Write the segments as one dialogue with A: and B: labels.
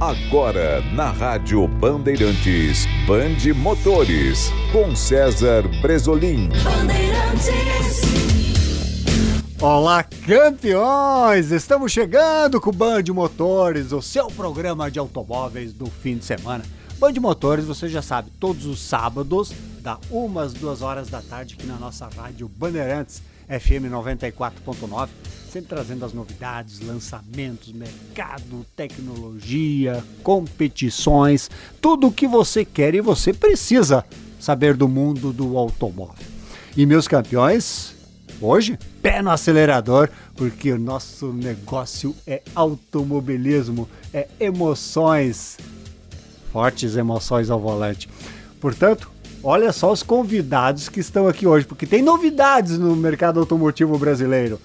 A: Agora, na Rádio Bandeirantes, Bande Motores, com César Bresolim.
B: Olá, campeões! Estamos chegando com o Band Motores, o seu programa de automóveis do fim de semana. Band Motores, você já sabe, todos os sábados, da umas duas horas da tarde, aqui na nossa rádio Bandeirantes, FM 94.9 sempre trazendo as novidades, lançamentos, mercado, tecnologia, competições, tudo o que você quer e você precisa saber do mundo do automóvel. E meus campeões, hoje, pé no acelerador, porque o nosso negócio é automobilismo, é emoções, fortes emoções ao volante. Portanto, olha só os convidados que estão aqui hoje, porque tem novidades no mercado automotivo brasileiro.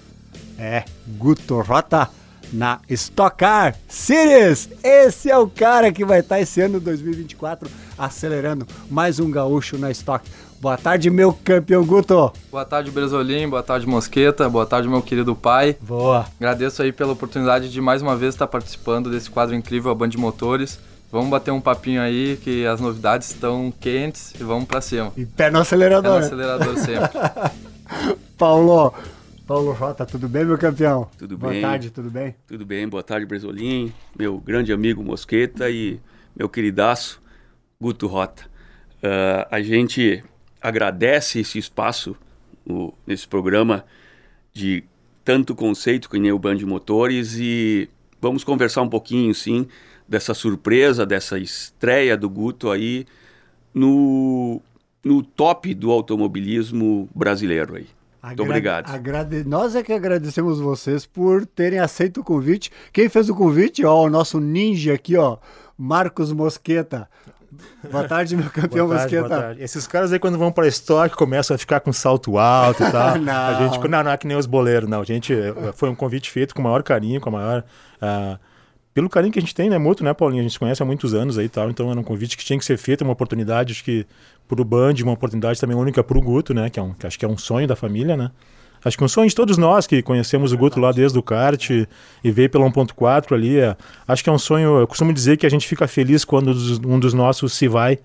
B: É, Guto Rota na Stock Car Series. Esse é o cara que vai estar esse ano 2024 acelerando mais um gaúcho na Stock. Boa tarde, meu campeão Guto.
C: Boa tarde, Bresolim. Boa tarde, Mosqueta. Boa tarde, meu querido pai.
B: Boa.
C: Agradeço aí pela oportunidade de mais uma vez estar participando desse quadro incrível, a Band Motores. Vamos bater um papinho aí, que as novidades estão quentes e vamos pra cima.
B: E pé no acelerador.
C: Pé no acelerador sempre.
B: Paulo, Paulo Rota, tudo bem, meu campeão?
D: Tudo
B: Boa
D: bem.
B: Boa tarde, tudo bem?
D: Tudo bem, boa tarde, Bresolim, meu grande amigo Mosqueta e meu queridaço Guto Rota. Uh, a gente agradece esse espaço o, nesse programa de tanto conceito que nem o Band Motores e vamos conversar um pouquinho, sim, dessa surpresa, dessa estreia do Guto aí no, no top do automobilismo brasileiro aí. Muito obrigado.
B: Agrade... Nós é que agradecemos vocês por terem aceito o convite. Quem fez o convite, ó, o nosso ninja aqui, ó, Marcos Mosqueta. Boa tarde, meu campeão
E: boa tarde,
B: Mosqueta.
E: Boa tarde. Esses caras aí, quando vão para estoque, começam a ficar com salto alto e tal.
B: não.
E: A gente, não, não é que nem os boleiros, não. A gente, foi um convite feito com o maior carinho, com a maior... Uh, pelo carinho que a gente tem, né, mútuo, né, Paulinho? A gente se conhece há muitos anos aí e tal, então era um convite que tinha que ser feito, uma oportunidade, acho que pro Band, uma oportunidade também única pro Guto, né, que, é um, que acho que é um sonho da família, né? Acho que um sonho de todos nós que conhecemos o Guto lá desde o kart e veio pela 1.4 ali. É, acho que é um sonho. Eu costumo dizer que a gente fica feliz quando um dos nossos se vai.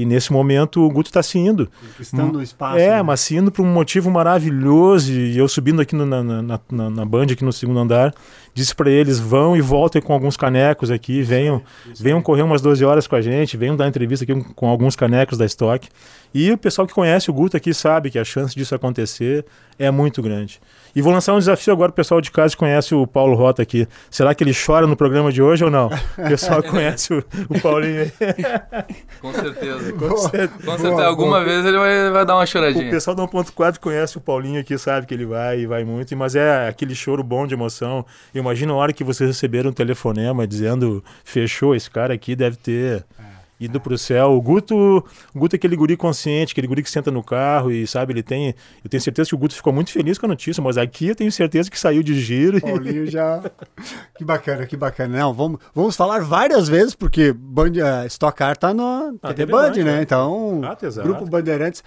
E: E nesse momento o Guto está se indo.
B: Estando no espaço.
E: É,
B: né?
E: mas se indo por um motivo maravilhoso. E eu subindo aqui no, na, na, na, na Band, aqui no segundo andar, disse para eles: vão e voltem com alguns canecos aqui, venham, venham correr umas 12 horas com a gente, venham dar entrevista aqui com alguns canecos da Stock. E o pessoal que conhece o Guto aqui sabe que a chance disso acontecer é muito grande. E vou lançar um desafio agora, o pessoal de casa que conhece o Paulo Rota aqui. Será que ele chora no programa de hoje ou não? O pessoal conhece o, o Paulinho aí.
C: Com certeza.
E: Com certeza.
C: Com certeza. Alguma vez ele vai, vai dar uma choradinha.
E: O pessoal do 1.4 conhece o Paulinho aqui, sabe que ele vai e vai muito, mas é aquele choro bom de emoção. Imagina a hora que vocês receberam um telefonema dizendo fechou, esse cara aqui deve ter ido pro céu. O Guto, o Guto é aquele guri consciente, aquele guri que senta no carro e sabe, ele tem. Eu tenho certeza que o Guto ficou muito feliz com a notícia, mas aqui eu tenho certeza que saiu de giro. E...
B: Paulinho já. que bacana, que bacana. Não, vamos, vamos falar várias vezes, porque Band, uh, Stock Car tá no
E: Ah,
B: TV
E: TV
B: Band, né?
E: é.
B: Então,
E: exato.
B: Grupo Bandeirantes.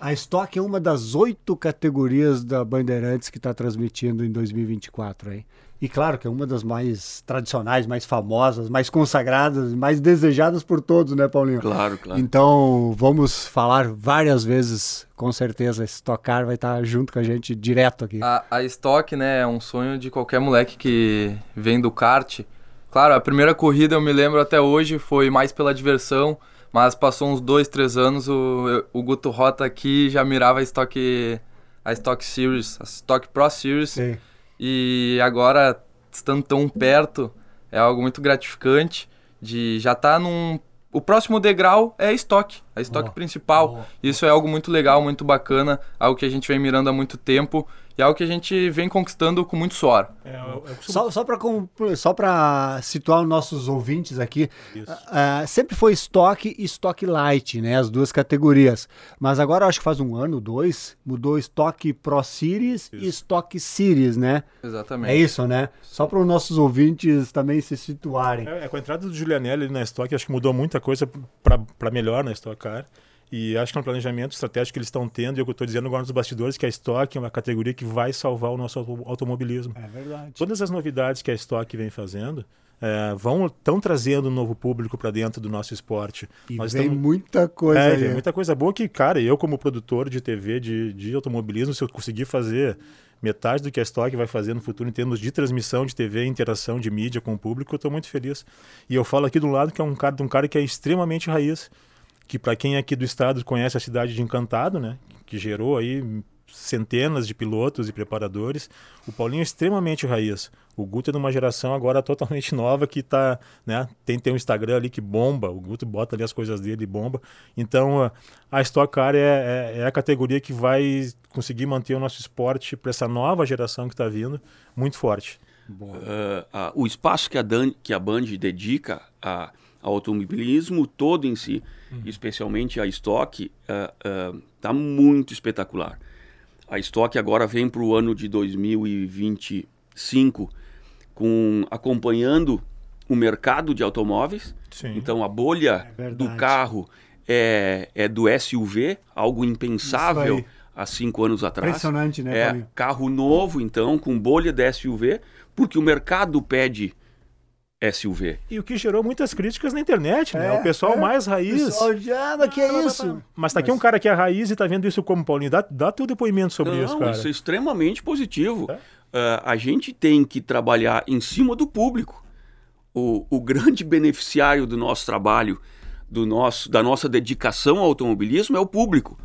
B: A Stock é uma das oito categorias da Bandeirantes que está transmitindo em 2024 aí. E claro que é uma das mais tradicionais, mais famosas, mais consagradas, mais desejadas por todos, né, Paulinho?
D: Claro, claro.
B: Então, vamos falar várias vezes, com certeza. Stock Car vai estar junto com a gente direto aqui.
C: A, a Stock, né, é um sonho de qualquer moleque que vem do kart. Claro, a primeira corrida eu me lembro até hoje foi mais pela diversão, mas passou uns dois, três anos, o, o Guto Rota aqui já mirava a Stock, a Stock Series, a Stock Pro Series.
B: Sim.
C: E agora, estando tão perto, é algo muito gratificante de já estar tá num... O próximo degrau é a estoque, a estoque
B: Oh,
C: principal. Isso é algo muito legal, muito bacana, algo que a gente vem mirando há muito tempo e algo que a gente vem conquistando com muito suor.
E: É, eu- eu costumo-
B: Só, só para situar os nossos ouvintes aqui,
E: Isso.
B: ah, sempre foi estoque e estoque light, né? As duas categorias. Mas agora acho que faz um ano, dois, mudou estoque Pro Series e estoque Series, né?
C: Exatamente.
B: É isso, né? Só para os nossos ouvintes também se situarem.
E: É, é, com a entrada do Giulianelli ali na Stock, acho que mudou muita coisa para melhor na Stock Car. E acho que é um planejamento estratégico que eles estão tendo, e eu estou dizendo agora nos bastidores que a Stock é uma categoria que vai salvar o nosso auto- automobilismo.
B: É verdade.
E: Todas as novidades que a Stock vem fazendo, é, vão estão trazendo um novo público para dentro do nosso esporte.
B: E
E: Nós
B: vem
E: estamos-
B: muita coisa
E: é, tem muita coisa boa que, cara, eu como produtor de TV, de, de automobilismo, se eu conseguir fazer metade do que a Stock vai fazer no futuro em termos de transmissão de TV, interação de mídia com o público, eu estou muito feliz. E eu falo aqui do lado que é um cara, de um cara que é extremamente raiz, que para quem é aqui do estado conhece a cidade de Encantado, né, que gerou aí centenas de pilotos e preparadores, o Paulinho é extremamente raiz. O Guto é de uma geração agora totalmente nova que tá, né, tem tem um Instagram ali que bomba, o Guto bota ali as coisas dele e bomba. Então a- a Stock Car é, é, é a categoria que vai conseguir manter o nosso esporte para essa nova geração que está vindo muito forte.
D: Ah, ah, o espaço que a, Dan, que a Band dedica a, ao automobilismo todo em si, especialmente a Stock, está muito espetacular. A Stock agora vem para o ano de 2025 com, acompanhando o mercado de automóveis.
E: Sim.
D: Então a bolha
B: É
D: do carro é, é do SUV, algo impensável há cinco anos atrás.
B: Impressionante, né,
D: É,
B: Paulinho?
D: carro novo, então, com bolha de SUV, porque o mercado pede SUV.
E: E o que gerou muitas críticas na internet, né?
B: É,
E: o pessoal
B: é.
E: mais raiz.
B: Pessoal, mas que é isso?
E: Mas tá aqui um cara que é raiz e tá vendo isso como Paulinho. Dá, dá teu depoimento sobre
D: Não,
E: isso, cara.
D: isso é extremamente positivo.
E: É?
D: Ah, a gente tem que trabalhar em cima do público. O, o grande beneficiário do nosso trabalho, do nosso, da nossa dedicação ao automobilismo é o público.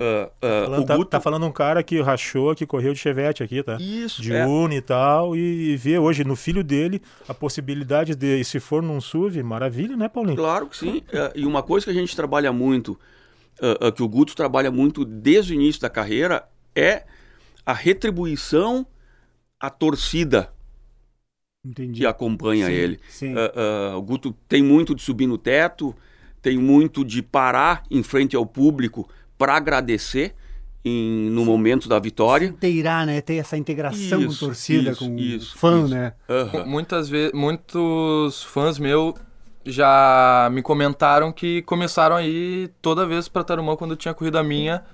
D: Ah, ah,
E: Falando-
D: o
E: tá,
D: Guto-
E: tá falando um cara que rachou, que correu de Chevette aqui, tá?
D: Isso,
E: de
D: é.
E: Uni e tal, e vê hoje no filho dele a possibilidade de, se for num SUV, maravilha, né, Paulinho?
D: Claro que sim. É, e uma coisa que a gente trabalha muito, ah, que o Guto trabalha muito desde o início da carreira, é a retribuição à torcida
B: Entendi.
D: que acompanha
B: Sim,
D: ele.
B: sim.
D: Ah, ah, o Guto tem muito de subir no teto, tem muito de parar em frente ao público para agradecer em- no momento da vitória.
B: Inteirar, né? Ter essa integração
D: Isso,
B: com torcida,
D: isso,
B: com
D: isso,
B: fã,
D: isso.
B: né?
D: Aham.
C: Muitas vezes, muitos fãs meus já me comentaram que começaram a ir toda vez pra Tarumã quando tinha corrida minha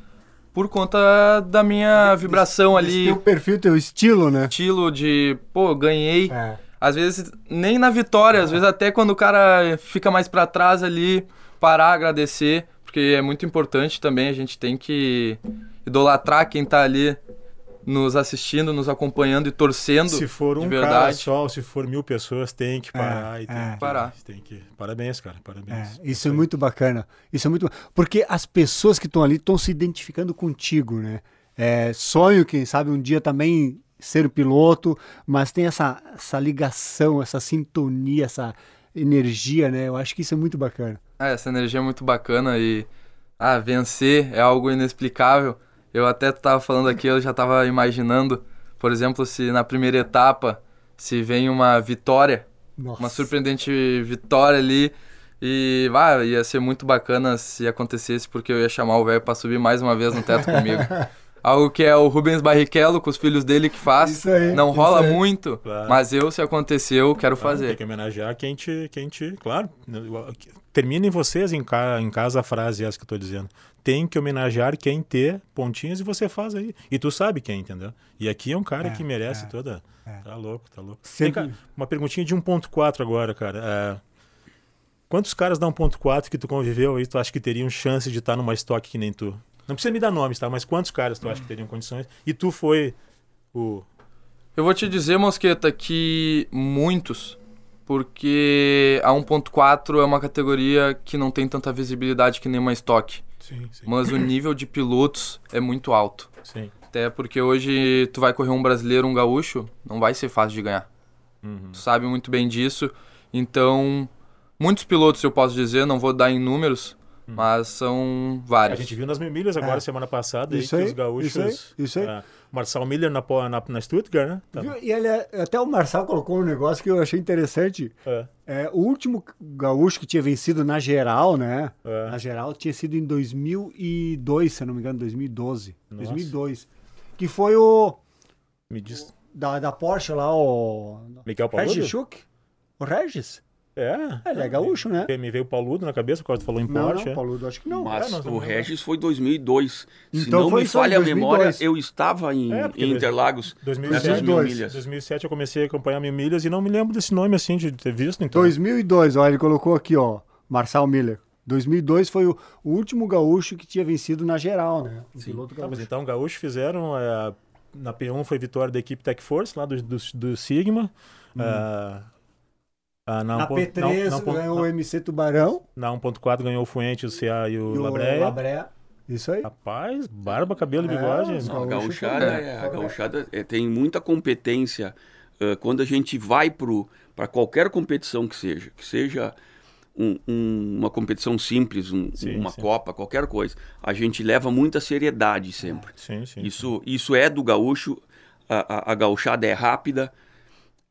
C: por conta da minha vibração
B: Esse
C: ali,
B: teu perfil, teu estilo, né?
C: estilo de, pô, ganhei.
B: É.
C: Às vezes nem na vitória, às vezes até quando o cara fica mais pra trás ali, parar, agradecer, porque é muito importante também, a gente tem que idolatrar quem tá ali nos assistindo, nos acompanhando e torcendo
E: Se for
C: de
E: um cara
C: verdade.
E: só, se for mil pessoas, tem que parar. e tem
B: é.
E: que,
C: Parar.
E: Tem que... Parabéns, cara,
B: É,
E: parabéns.
B: isso é muito bacana. Isso é muito porque as pessoas que estão ali estão se identificando contigo, né? É, sonho, quem sabe, um dia também ser piloto, mas tem essa, essa ligação, essa sintonia, essa energia, né? Eu acho que isso é muito bacana.
C: É, essa energia é muito bacana e ah, vencer é algo inexplicável. Eu até tava falando aqui, eu já tava imaginando, por exemplo, se na primeira etapa se vem uma vitória,
B: Nossa.
C: uma surpreendente vitória ali e ah, ia ser muito bacana se acontecesse porque eu ia chamar o velho pra subir mais uma vez no teto comigo. Algo que é o Rubens Barrichello com os filhos dele que faz.
B: Isso aí,
C: Não
B: isso
C: rola
B: aí.
C: muito,
E: Claro.
C: mas eu, se aconteceu, quero
E: Claro,
C: fazer.
E: Tem que homenagear quem te, quem te. Claro. Terminem vocês em, ca, em casa a frase essa que eu tô dizendo. Tem que homenagear quem ter pontinhos e você faz aí. E tu sabe quem, entendeu? E aqui é um cara
B: É,
E: que merece
B: é,
E: toda.
B: é.
E: Tá louco, tá louco.
B: Sempre-
E: Vem cá, uma perguntinha de 1.4 agora, cara. É, quantos caras da 1.4 que tu conviveu aí, tu acha que teriam chance de estar numa estoque que nem tu? Não precisa me dar nomes, tá? Mas quantos caras tu acha que teriam condições? E tu foi o.
C: Eu vou te dizer, Mosqueta, que muitos, porque a 1.4 é uma categoria que não tem tanta visibilidade que nem uma estoque,
E: Sim, sim.
C: mas o nível de pilotos é muito alto.
E: Sim.
C: Até porque hoje tu vai correr um brasileiro, um gaúcho, não vai ser fácil de ganhar.
E: Uhum.
C: Tu sabe muito bem disso. Então, muitos pilotos eu posso dizer, não vou dar em números, mas são
E: Hum. A
C: vários.
E: gente viu nas mil milhas agora,
B: É.
E: semana passada, aí,
B: Isso
E: que
B: aí,
E: os gaúchos.
B: isso aí, isso aí.
E: ah, Marçal Miller na, na, na Stuttgart, né? Tá-
B: Viu? E ele, é- até o Marçal colocou um negócio que eu achei interessante.
E: é,
B: É, o último gaúcho que tinha vencido na geral, né?
E: É.
B: Na geral tinha sido em 2002, se eu não me engano, 2012.
E: Nossa.
B: 2002. Que foi o
E: me diz.
B: da, da Porsche lá, o
E: Miguel Paludo?
B: Regis Schuck. O Regis?
E: É.
B: Ele é gaúcho, né?
E: Me veio o Pauludo na cabeça, quando tu falou em
B: Não,
E: Porsche.
B: não,
E: é.
B: Paulo, acho que não.
D: Mas
E: É,
D: o Regis foi 2002. Se
B: Então
D: não
B: foi
D: me falha a
B: 2002.
D: memória, eu estava em,
E: É,
D: em Interlagos.
E: 2007,
D: nessas mil
B: 2002.
D: milhas.
E: 2007 eu comecei a acompanhar mil milhas e não me lembro desse nome assim, de ter visto. Então.
B: 2002, ó, ele colocou aqui, ó, Marçal Miller. 2002 foi o, o último gaúcho que tinha vencido na geral, né? O piloto
E: Tá, mas
B: gaúcho.
E: então, gaúcho fizeram. é, na P1 foi vitória da equipe Tech Force, lá do, do, do Sigma. É, ah, na
B: Na
E: 1.-
B: P3
E: na- na-
B: ganhou o MC Tubarão
E: Na 1.4 ganhou o Fuentes, o CA e o,
B: e o
E: Labreia.
B: Labrea. Isso aí.
E: Rapaz, barba, cabelo e
B: É,
E: bigode.
D: Não, a gauchada, é, a gauchada é, tem muita competência eh, quando a gente vai para qualquer competição que seja, que seja um- um- uma competição simples, um-
E: Sim,
D: uma
E: sim.
D: copa, qualquer coisa, a gente leva muita seriedade sempre.
E: Sim, sim.
D: Isso, isso é do gaúcho, a, a, a gauchada é rápida.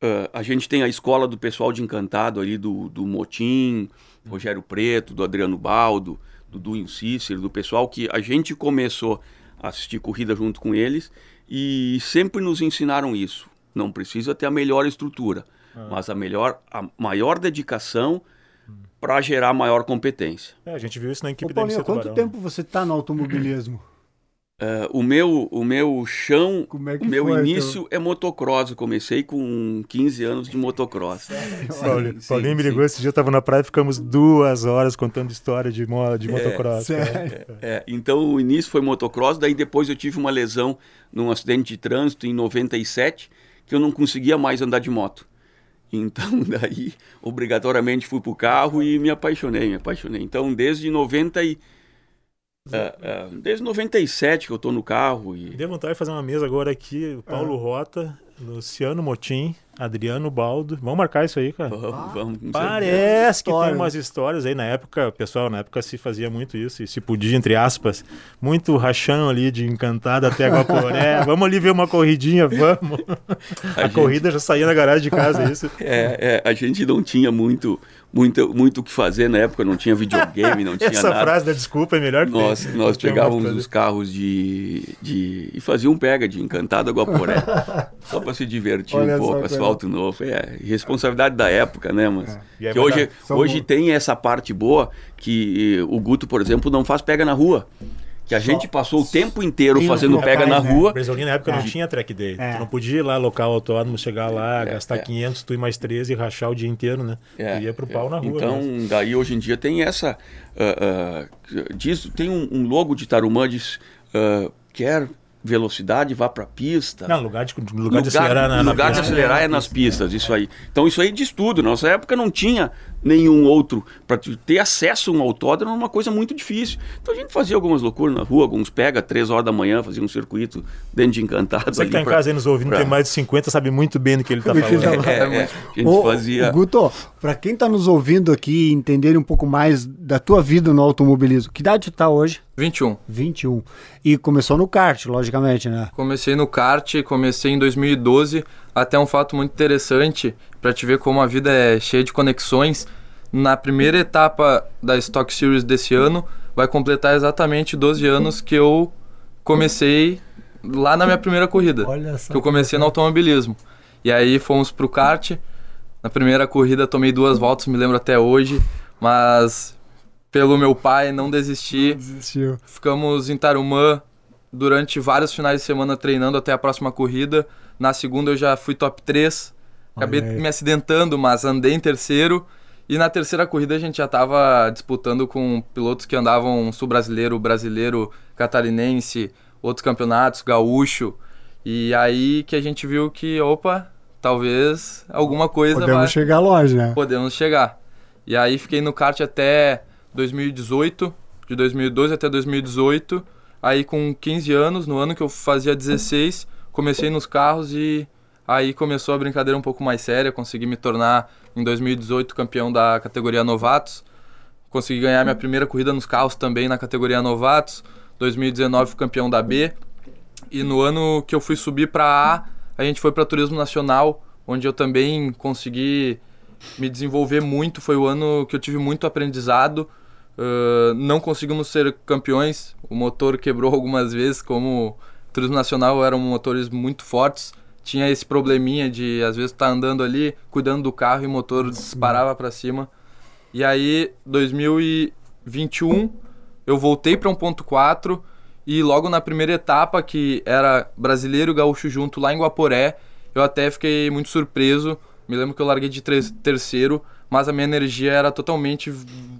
D: Ah, a gente tem a escola do pessoal de Encantado ali, do, do Motim, Rogério Preto, do Adriano Baldo, do Duinho Cícero, do pessoal que a gente começou a assistir corrida junto com eles e sempre nos ensinaram isso. Não precisa ter a melhor estrutura, mas a melhor, a maior dedicação para gerar maior competência.
E: É, a gente viu isso na
B: Ô,
E: equipe da
B: Paulinho,
E: MC
B: quanto
E: Tubarão.
B: tempo você tá no automobilismo?
D: Ah, o meu o meu chão
B: Como é que
D: O meu
B: foi,
D: início é motocross. Eu comecei com 15 anos de motocross.
E: Paulinho,
D: Sim,
E: Paulinho me
D: sim.
E: ligou esse dia, eu tava na praia, ficamos duas horas contando história de, de motocross. cara.
B: Sério?
D: É, então o início foi motocross, daí depois eu tive uma lesão num acidente de trânsito em 97, que eu não conseguia mais andar de moto. Então daí obrigatoriamente fui pro carro e me apaixonei, me apaixonei. Então desde 90 ah, ah, desde 97 que eu tô no carro e
E: Deu vontade de fazer uma mesa agora aqui, o Paulo Rota, Luciano Motim, Adriano Baldo. Vamos marcar isso aí, cara.
D: vamos, vamos com certeza.
E: Parece que tem umas histórias aí na época, pessoal, na época se fazia muito isso, e se podia, entre aspas, muito rachão ali de encantado até Guaporé. vamos ali ver uma corridinha, vamos. A,
D: gente-
E: corrida já saía na garagem de casa, é isso.
D: É, é, a gente não tinha muito, muito, muito o que fazer na época, não tinha videogame, não tinha
E: Essa
D: nada.
E: frase da desculpa é melhor que
D: Nós,
E: tem.
D: nós pegávamos os carros de, de. e fazia um pega de encantado a Guaporé. só para se divertir
B: Olha
D: um pouco,
B: coisa-
D: asfalto novo. É, responsabilidade da época, né? Mas.
E: Aí
D: Que hoje, hoje tem essa parte boa que o Guto, por exemplo, não faz pega na rua. Que a gente passou o tempo inteiro fazendo pega na
B: né?
D: rua.
E: Bresolina na época
B: É.
E: não tinha track day.
B: É.
E: Tu não podia ir lá local autódromo, chegar lá, gastar
D: é.
E: 500, tu e mais 13 e rachar o dia inteiro, né?
D: É,
E: tu ia pro
D: é.
E: pau na rua.
D: Então, daí hoje em dia tem essa. ah, ah, diz, tem um, um logo de Tarumã, diz: ah, quer velocidade, vá pra pista.
E: Não, lugar de, lugar de acelerar na, na
D: lugar de
E: pista.
D: acelerar é nas pistas, isso aí. Então isso aí diz tudo. Na nossa época não tinha nenhum outro. Para ter acesso a um autódromo era uma coisa muito difícil. Então a gente fazia algumas loucuras na rua, alguns pega, três horas da manhã, fazia um circuito dentro de Encantado.
E: Você que tá em
D: pra-
E: casa aí nos ouvindo,
D: pra-
E: tem mais de 50, sabe muito bem do que ele tá
B: que ele
E: falando.
B: tá
D: É, é, a gente
B: Ô,
D: fazia.
B: Guto, pra quem tá nos ouvindo aqui e entenderem um pouco mais da tua vida no automobilismo, que idade tu tá hoje?
C: 21.
B: 21. E começou no kart, logicamente, né?
C: Comecei no kart, comecei em 2012. Até um fato muito interessante para te ver como a vida é cheia de conexões. Na primeira etapa da Stock Series desse ano, vai completar exatamente 12 anos que eu comecei lá na minha primeira corrida.
B: Olha só.
C: que eu comecei no automobilismo. E aí fomos pro kart. Na primeira corrida tomei duas voltas, me lembro até hoje, mas pelo meu pai não desisti.
B: Desistiu.
C: Ficamos em Tarumã durante vários finais de semana treinando até a próxima corrida. Na segunda eu já fui top 3. Acabei me acidentando, mas andei em terceiro. E na terceira corrida a gente já estava disputando com pilotos que andavam sul-brasileiro, brasileiro, catarinense, outros campeonatos, gaúcho. E aí que a gente viu que, opa, talvez alguma coisa
B: Podemos
C: vai
B: chegar longe, né?
C: podemos chegar. E aí fiquei no kart até 2018, de 2012 até 2018. Aí com 15 anos, no ano que eu fazia 16, comecei nos carros e aí começou a brincadeira um pouco mais séria. Consegui me tornar em 2018 campeão da categoria novatos. Consegui ganhar minha primeira corrida nos carros também na categoria novatos. 2019 fui campeão da B. E no ano que eu fui subir para A, a gente foi para Turismo Nacional, onde eu também consegui me desenvolver muito. Foi o ano que eu tive muito aprendizado. Uh, não conseguimos ser campeões. O motor quebrou algumas vezes, como Turismo Nacional eram motores muito fortes. tinha esse probleminha de às vezes tá andando ali, cuidando do carro e o motor disparava para cima. E aí, 2021, eu voltei para 1.4 e logo na primeira etapa, que era brasileiro e gaúcho junto lá em Guaporé, eu até fiquei muito surpreso. Me lembro que eu larguei de terceiro, mas a minha energia era totalmente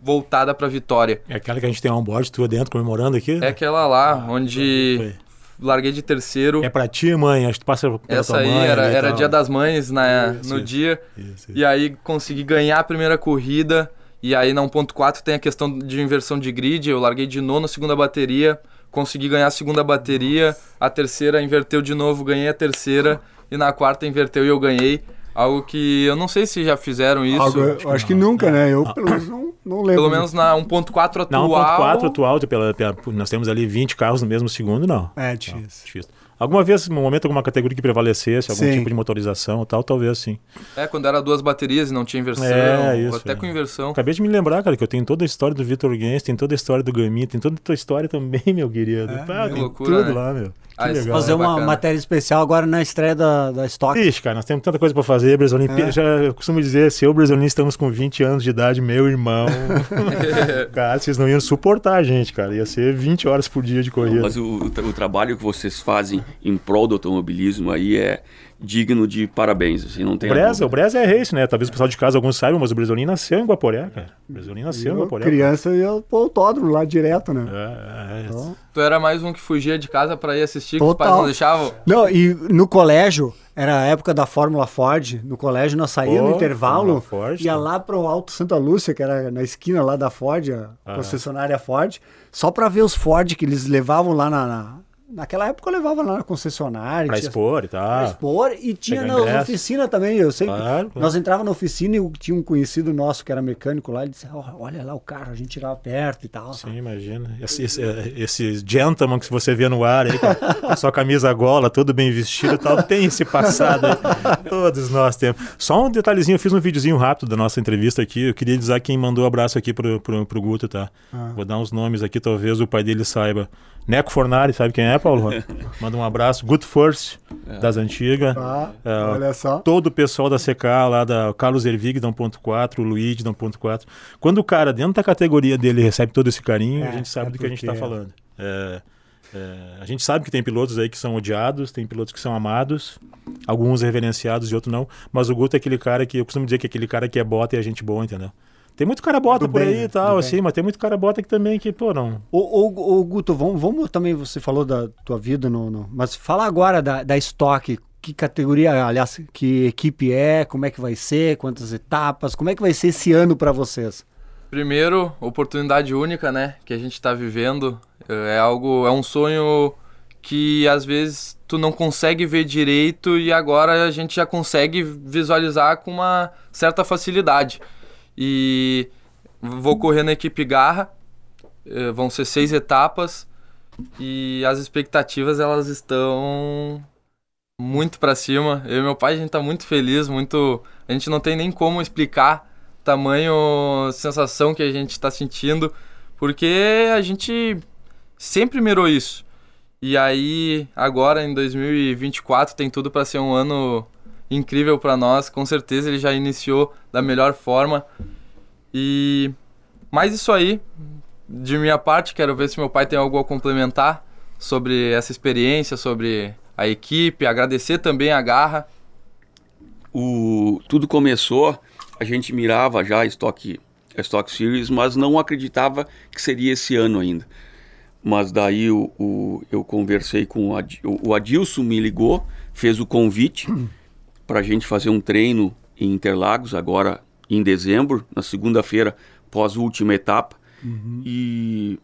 C: voltada para vitória.
E: É aquela que a gente tem on-board, tu dentro comemorando aqui?
C: É aquela lá, ah, onde. Larguei de terceiro.
E: É para ti, mãe? Acho que tu passa pela
C: Essa
E: tua
C: aí
E: mãe,
C: era, era dia das mães na,
E: Isso,
C: no dia.
E: Isso, isso.
C: E aí consegui ganhar a primeira corrida. E aí na 1.4 tem a questão de inversão de grid. Eu larguei de nono a segunda bateria. Consegui ganhar a segunda bateria. A terceira inverteu de novo, ganhei a terceira. E na quarta inverteu e eu ganhei. Algo que eu não sei se já fizeram isso.
B: Algo, eu acho que nunca, né? Eu pelo menos não, não lembro.
C: Pelo menos na 1.4 atual.
E: Na 1.4 atual, pela, pela, nós temos ali 20 carros no mesmo segundo, não.
B: É
E: Não,
B: difícil.
E: difícil. Alguma vez, no momento, alguma categoria que prevalecesse, algum
B: Sim.
E: tipo de motorização e tal, talvez sim.
C: É, quando era duas baterias e não tinha inversão.
E: É,
C: ou
E: isso,
C: até
E: é.
C: com inversão.
E: Acabei de me lembrar, cara, que eu tenho toda a história do Vitor Gens, tem toda a história do Gamin, tem toda a tua história também, meu querido.
B: É, que
E: tem
C: loucura,
E: tudo
C: né?
E: lá, meu.
C: Ah,
E: legal.
B: Fazer
C: É
B: uma
C: bacana.
B: matéria especial agora na estreia da, da Stock.
E: Ixi, cara, nós temos tanta coisa pra fazer, Brasolim.
B: É.
E: Já eu costumo dizer, se eu e o Brasolim estamos com 20 anos de idade, meu irmão. cara, vocês não iam suportar a gente, cara. Ia ser 20 horas por dia de corrida.
D: Mas o, o trabalho que vocês fazem em prol do automobilismo aí é digno de parabéns. Assim, não tem
E: O Breza, o Breza é race, né? Talvez o pessoal de casa alguns saibam, mas o Brasolim nasceu em Guaporé, cara. O Brasolim nasceu em
B: Eu,
E: Guaporé.
B: criança ia pro autódromo lá direto, né?
E: É, é, é.
B: Então-
C: Tu era mais um que fugia de casa pra ir assistir, que os
B: Total.
C: pais não deixavam.
B: Não, e no colégio, era a época da Fórmula Ford, no colégio nós saíamos no intervalo,
E: Ford,
B: ia
E: tá.
B: lá pro Alto Santa Lúcia, que era na esquina lá da Ford, a
E: Ah.
B: concessionária Ford, só pra ver os Ford que eles levavam lá na... na- Naquela época eu levava lá na concessionária.
E: Pra
B: tinha-
E: expor e
B: pra
E: tal.
B: expor, e tinha na oficina também, eu sei.
E: Claro.
B: Nós entrava na oficina e tinha um conhecido nosso que era mecânico lá, ele disse, "Ó, olha lá o carro, a gente tirava perto e tal.
E: Sim, imagina. Esse, esse, esse gentleman que você vê no ar aí, com a sua camisa gola, todo bem vestido e tal, tem esse passado aí. Todos nós temos. Só um detalhezinho, eu fiz um videozinho rápido da nossa entrevista aqui. Eu queria dizer quem mandou abraço aqui pro, pro, pro Guto, tá?
B: Ah.
E: Vou dar uns nomes aqui, talvez o pai dele saiba. Neco Fornari, sabe quem é, Paulo? Manda um abraço. Good First, das antigas.
B: Ah,
E: É,
B: olha só.
E: todo o pessoal da CK lá, da Carlos Ervig da 1.4, o Luigi da 1.4. Quando o cara, dentro da categoria dele, recebe todo esse carinho,
B: É,
E: a gente sabe
B: é
E: do que a gente está falando. É, é, a gente sabe que tem pilotos aí que são odiados, tem pilotos que são amados, alguns reverenciados e outros não, mas o Guto é aquele cara que, eu costumo dizer que é aquele cara que é bota e a gente boa, entendeu? Tem muito cara bota
B: Do
E: por
B: bem,
E: aí e tal,
B: bem.
E: assim, mas tem muito cara bota que também que, pô, não...
B: Ô, ô, ô, Guto, vamos, vamos também, você falou da tua vida, no, no- mas fala agora da, da Stock, que categoria, aliás, que equipe é, como é que vai ser, quantas etapas, como é que vai ser esse ano pra vocês?
C: Primeiro, oportunidade única, né? Que a gente tá vivendo. É algo, é um sonho que às vezes tu não consegue ver direito e agora a gente já consegue visualizar com uma certa facilidade. E vou correr na equipe Garra, eh, vão ser seis etapas e as expectativas elas estão muito pra cima. Eu e meu pai a gente tá muito feliz, muito, a gente não tem nem como explicar tamanho sensação que a gente está sentindo, porque a gente sempre mirou isso. E aí, agora em 2024, tem tudo para ser um ano incrível para nós. Com certeza ele já iniciou da melhor forma. E mais isso aí, de minha parte, quero ver se meu pai tem algo a complementar sobre essa experiência, sobre a equipe, agradecer também a Garra.
D: O, tudo começou, a gente mirava já a Stock, a Stock Series, mas não acreditava que seria esse ano ainda. Mas daí o, o- eu conversei com o, Ad, o Adilson, me ligou, fez o convite para a gente fazer um treino em Interlagos, agora em dezembro, na segunda-feira, pós-última etapa. E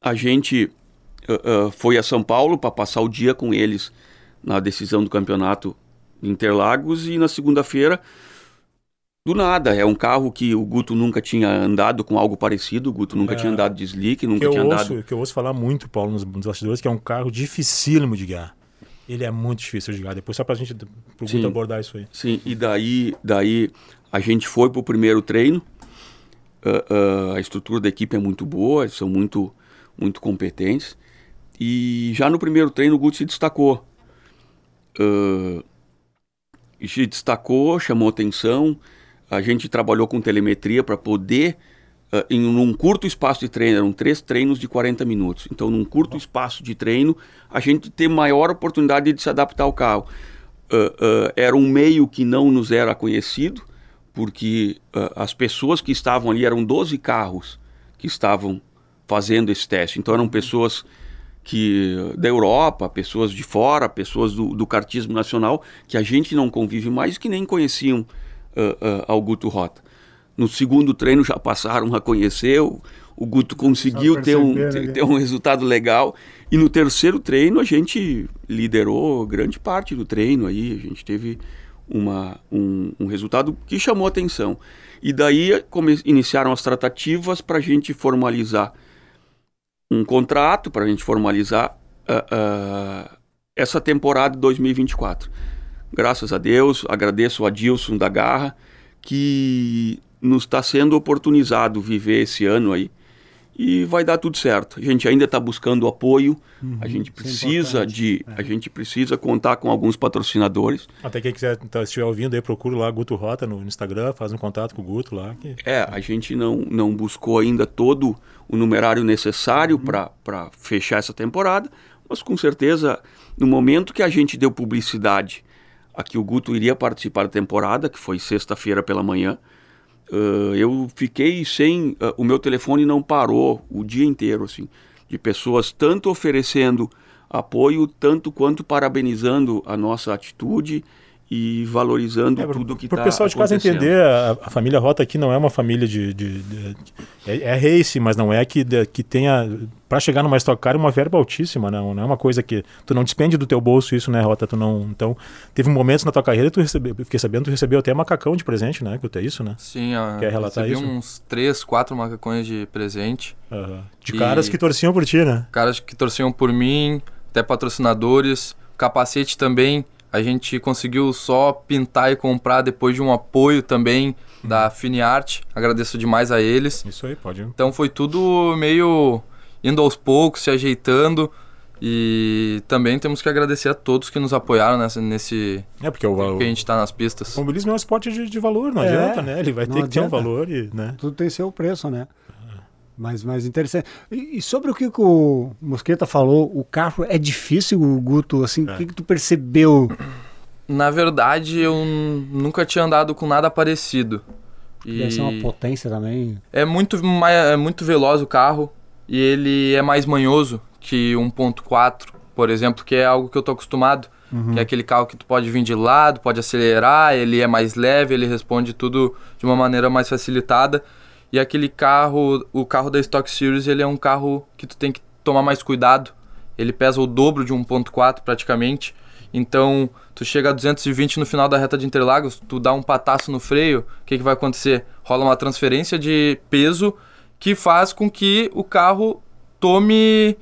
D: a gente ah, ah, foi a São Paulo para passar o dia com eles na decisão do campeonato de Interlagos e na segunda-feira do nada, é um carro que o Guto nunca tinha andado com algo parecido, o Guto nunca
E: É.
D: tinha andado de slick, nunca tinha
E: ouço,
D: andado.
E: que eu ouço falar muito, Paulo, nos, nos bastidores, que é um carro dificílimo de guiar. Ele é muito difícil de guiar. Depois só pra gente, pro. Guto abordar isso aí.
D: Sim, e daí, daí a gente foi pro primeiro treino. Ah, ah, a estrutura da equipe é muito boa, são muito, muito competentes. E já no primeiro treino o Guto se destacou. Ah, se destacou, chamou atenção. A gente trabalhou com telemetria para poder, uh, em um curto espaço de treino, eram três treinos de 40 minutos. Então, num curto espaço de treino, a gente ter maior oportunidade de se adaptar ao carro. Uh, uh, era um meio que não nos era conhecido, porque as pessoas que estavam ali eram 12 carros que estavam fazendo esse teste. Então, eram pessoas que da Europa, pessoas de fora, pessoas do, do cartismo nacional, que a gente não convive mais, que nem conheciam uh, ao Guto Rota. No segundo treino já passaram a conhecer, o, o Guto conseguiu ter um, ter, né? ter um resultado legal. E no terceiro treino a gente liderou grande parte do treino aí, a gente teve uma, um, um resultado que chamou atenção. E daí come, iniciaram as tratativas para a gente formalizar um contrato para a gente formalizar uh, uh, essa temporada de 2024. Graças a Deus, agradeço a Dilson da Garra, que nos está sendo oportunizado viver esse ano aí e vai dar tudo certo. A gente ainda está buscando apoio, uhum, a gente é precisa é de, é. a gente precisa contar com alguns patrocinadores.
E: Até quem quiser então, estiver ouvindo aí, procura lá Guto Rota no Instagram, faz um contato com o Guto lá. Que...
D: É, a gente não, não buscou ainda todo o numerário necessário uhum. para fechar essa temporada, mas com certeza, no momento que a gente deu publicidade a que o Guto iria participar da temporada, que foi sexta-feira pela manhã, Uh, eu fiquei sem. Uh, o meu telefone não parou o dia inteiro, assim, de pessoas tanto oferecendo apoio, tanto quanto parabenizando a nossa atitude e valorizando é, tudo que está
E: Para o pessoal de casa entender, a, a, família Rota aqui não é uma família de... de, de, de é, é, race, mas não é que, que tenha... Para chegar numa Stock Car, uma verba altíssima, não, não é uma coisa que... Tu não despende do teu bolso isso, né, Rota? Tu não... Então, teve momentos na tua carreira, tu recebeu, fiquei sabendo, tu recebeu até macacão de presente, né? Que é isso, né?
C: Sim, Quer relatar isso? uns três, quatro macacões de presente.
E: Uhum. De caras que torciam por ti, né?
C: Caras que torciam por mim, até patrocinadores. Capacete também a gente conseguiu só pintar e comprar depois de um apoio também uhum. da FineArt. Agradeço demais a eles.
E: Isso aí, pode.
C: Então foi tudo meio indo aos poucos, se ajeitando. E também temos que agradecer a todos que nos apoiaram nessa, nesse.
E: É, porque o,
C: que a gente está nas pistas.
E: O mobilismo é um esporte de, de valor, não é, adianta, né? Ele vai ter adianta. que ter um valor e. Né?
B: Tudo tem seu preço, né? Mas mais interessante. E, e, sobre o que o Mosqueta falou, o carro é difícil, Guto, assim, é. o que, que tu percebeu?
C: Na verdade, eu nunca tinha andado com nada parecido.
B: E Deve ser uma potência também.
C: É muito, é muito veloz o carro e ele é mais manhoso que 1.4, por exemplo, que é algo que eu tô acostumado. Uhum. Que é aquele carro que tu pode vir de lado, pode acelerar, ele é mais leve, ele responde tudo de uma maneira mais facilitada. E aquele carro, o carro da Stock Series, ele é um carro que tu tem que tomar mais cuidado. Ele pesa o dobro de 1.4 praticamente. Então, tu chega a 220 no final da reta de Interlagos, tu dá um pataço no freio, o que, que vai acontecer? Rola uma transferência de peso que faz com que o carro tome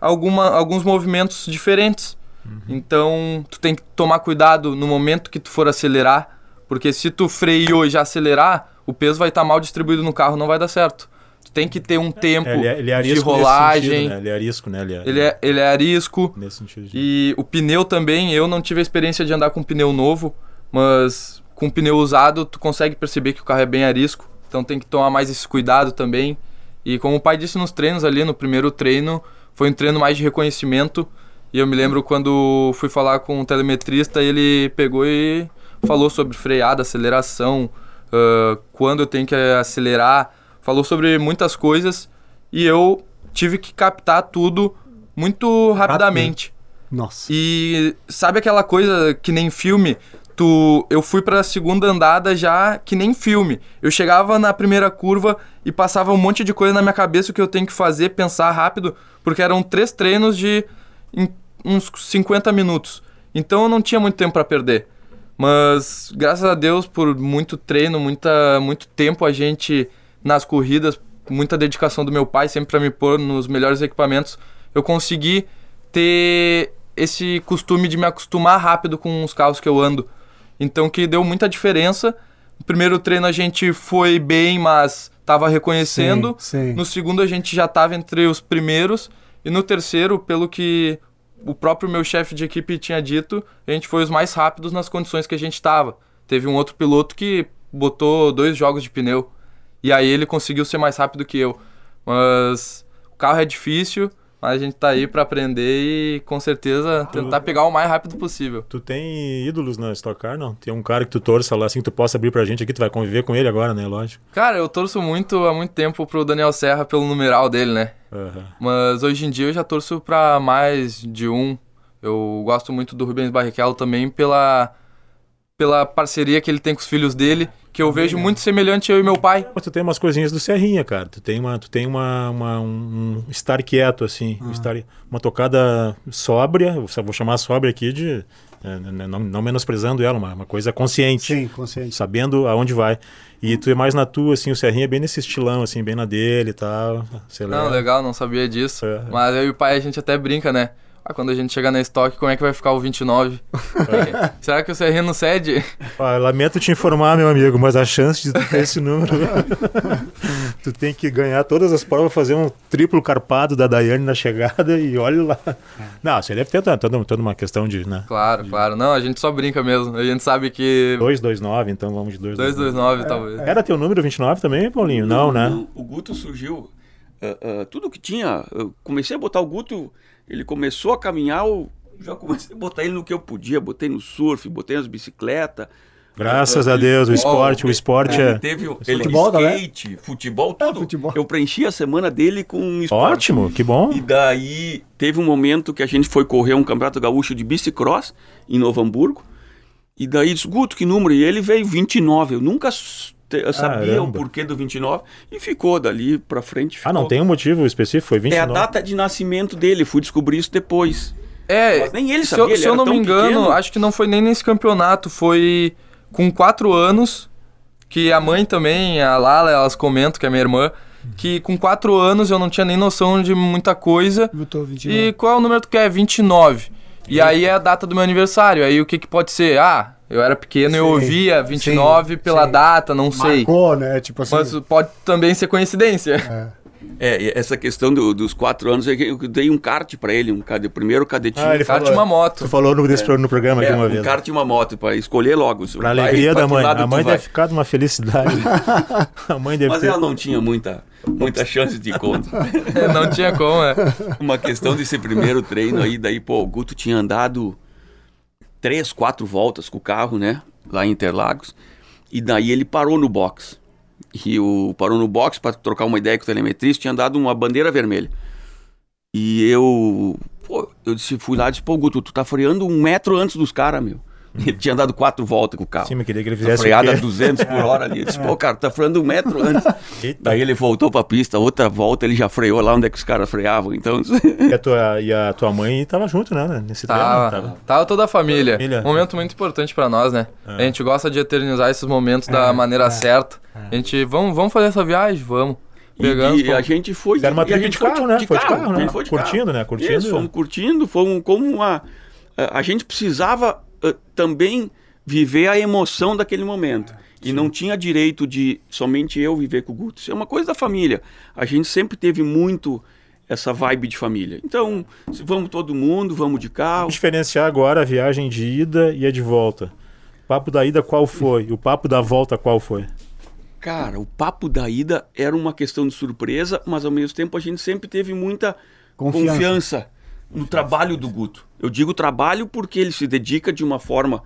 C: alguma, alguns movimentos diferentes. Uhum. Então, tu tem que tomar cuidado no momento que tu for acelerar, porque se tu freou e já acelerar, o peso vai estar tá mal distribuído no carro, não vai dar certo. Tu tem que ter um tempo é, ele é, ele é de rolagem. Sentido,
E: né? Ele é arisco, né? Ele é,
C: ele é, ele é arisco. Nesse sentido. De... E o pneu também, eu não tive a experiência de andar com pneu novo, mas com pneu usado tu consegue perceber que o carro é bem arisco. Então tem que tomar mais esse cuidado também. E como o pai disse nos treinos ali, no primeiro treino, foi um treino mais de reconhecimento. E eu me lembro quando fui falar com um telemetrista, ele pegou e falou sobre freada, aceleração, uh, quando eu tenho que acelerar, falou sobre muitas coisas e eu tive que captar tudo muito rapidamente.
B: Nossa.
C: E sabe aquela coisa que nem filme? Tu, eu fui para a segunda andada já que nem filme. Eu chegava na primeira curva e passava um monte de coisa na minha cabeça o que eu tenho que fazer, pensar rápido, porque eram três treinos de uns 50 minutos. Então eu não tinha muito tempo para perder. Mas graças a Deus, por muito treino, muita, muito tempo a gente nas corridas, muita dedicação do meu pai sempre para me pôr nos melhores equipamentos, eu consegui ter esse costume de me acostumar rápido com os carros que eu ando. Então que deu muita diferença. No primeiro treino a gente foi bem, mas estava reconhecendo.
B: Sim, sim.
C: No segundo a gente já estava entre os primeiros. E no terceiro, pelo que o próprio meu chefe de equipe tinha dito, a gente foi os mais rápidos nas condições que a gente estava. Teve um outro piloto que botou dois jogos de pneu. E aí ele conseguiu ser mais rápido que eu. Mas o carro é difícil, mas a gente tá aí para aprender e com certeza tentar pegar o mais rápido possível.
E: Tu tem ídolos na Stock Car, não? Tem um cara que tu torça lá, assim, que tu possa abrir pra gente aqui, tu vai conviver com ele agora, né? Lógico.
C: Cara, eu torço muito há muito tempo pro Daniel Serra pelo numeral dele, né?
E: Aham.
C: Mas hoje em dia eu já torço pra mais de um. Eu gosto muito do Rubens Barrichello também pela, pela parceria que ele tem com os filhos dele, que eu vejo muito semelhante eu e meu pai.
E: Mas tu tem umas coisinhas do Serrinha, cara. Tu tem uma, tu tem uma, uma- um estar quieto, assim. Um estar, uma tocada sóbria, vou chamar sóbria aqui de. é, né, não, não menosprezando ela, uma, uma coisa consciente.
B: Sim, consciente.
E: Sabendo aonde vai. E tu é mais na tua, assim, o Serrinha é bem nesse estilão, assim, bem na dele e tal.
C: Não, legal, não sabia disso.
E: É.
C: Mas eu e o pai a gente até brinca, né? Ah, quando a gente chegar na estoque, como é que vai ficar o 29? Será que o não cede?
E: Ah, lamento te informar, meu amigo, mas a chance de ter esse número. tu tem que ganhar todas as provas, fazer um triplo carpado da Daiane na chegada e olha lá. Não, você deve ter toda, uma questão de. Né?
C: Claro, claro. Não, a gente só brinca mesmo. A gente sabe que
E: 229, então vamos de 229.
C: 229 talvez.
E: Era teu número 29 também, Paulinho? Não, né?
D: O, o Guto surgiu. ah, ah, tudo que tinha. Eu comecei a botar o Guto. Ele começou a caminhar. Eu já comecei a botar ele no que eu podia. Botei no surf, botei nas bicicletas.
E: Graças a Deus, o esporte, o esporte
D: Ele
E: é.
D: teve o- ele
B: Futebol também?
D: skate, futebol, tudo.
B: futebol.
D: Eu preenchi a semana dele com esporte.
E: Ótimo, que bom.
D: E daí teve um momento que a gente foi correr um campeonato gaúcho de bicicross em Novo Hamburgo. E daí disse, Guto, que número? E ele veio 29. Eu nunca eu sabia
E: Caramba.
D: o porquê do 29 e ficou dali pra frente.
E: Ah, não
D: ficou.
E: tem um motivo específico? Foi
D: É
E: 29.
D: a data de nascimento dele, fui descobrir isso depois.
C: É,
D: Mas nem ele
C: se
D: sabia,
C: eu,
D: ele
C: se eu não
D: tão
C: me engano,
D: pequeno.
C: acho que não foi nem nesse campeonato, foi com 4 anos, que a mãe também, a Lala, elas comentam, que é minha irmã, que com 4 anos eu não tinha nem noção de muita coisa.
B: Botou 29.
C: E qual é o número que tu quer? 29. E aí é a data do meu aniversário. Aí o que que pode ser? Ah, eu era pequeno e eu
B: Sim,
C: ouvia 29 pela
B: sim.
C: data, não sei.
B: Marcou, né? Tipo assim.
C: Mas pode também ser coincidência.
B: é.
D: É, e essa questão do- dos quatro anos, é eu dei um kart pra ele, um o primeiro cadetinho.
E: Ah, ele
C: Kart
E: falou-
C: uma moto.
E: Tu falou no, desse, no programa aqui
D: É,
E: uma
D: um
E: vez.
D: kart e uma moto, pra escolher logo.
E: Pra
D: Vai,
E: alegria
D: pra
E: da mãe. A mãe
D: vai.
E: deve ficar de uma felicidade. a mãe deve
D: Mas
E: ter.
D: ela não tinha muita, muita chance de conta.
C: não tinha como, é.
D: Uma questão desse primeiro treino aí, daí, pô, o Guto tinha andado três, quatro voltas com o carro, né? Lá em Interlagos. E daí ele parou no box. E o parou no box para trocar uma ideia com o telemetrista, tinha dado uma bandeira vermelha. E eu, pô, eu disse, fui lá e disse, pô, Guto, tu tá freando um metro antes dos caras, meu. Ele tinha dado quatro voltas com o carro.
E: Sim, mas queria que ele fizesse
D: freada a
E: quê?
D: 200 por hora ali. Eu disse, pô, cara, tá freando um metro antes.
E: Eita.
D: Daí ele voltou pra pista, outra volta ele já freou lá onde é que os caras freavam. Então,
E: E a tua, e a tua mãe tava junto, né? Nesse
C: Tava,
E: treino.
C: tava toda a família.
E: Família.
C: Momento muito importante pra nós, né?
E: É.
C: A gente gosta de eternizar esses momentos da maneira certa. A gente, vamos, vamos fazer essa viagem? Vamos.
D: E,
C: Pegamos,
D: e a gente foi
E: Fizeram uma
D: e a
E: trip
D: gente
E: de
D: foi
E: carro, né? Foi de carro,
D: a
E: né?
D: gente foi de
E: Curtindo,
D: carro.
E: né? Curtindo.
D: Isso, fomos curtindo, fomos como uma... A a gente precisava também viver a emoção daquele momento. E não tinha direito de somente eu viver com o Guto. Isso é uma coisa da família. A gente sempre teve muito essa vibe de família. Então, se vamos todo mundo, vamos de carro.
E: Vamos diferenciar agora a viagem de ida e a de volta. O papo da ida qual foi? O papo da volta qual foi?
D: Cara, o papo da ida era uma questão de surpresa, mas ao mesmo tempo a gente sempre teve muita
B: Confiança.
D: confiança, no trabalho do Guto. Eu digo trabalho porque ele se dedica de uma forma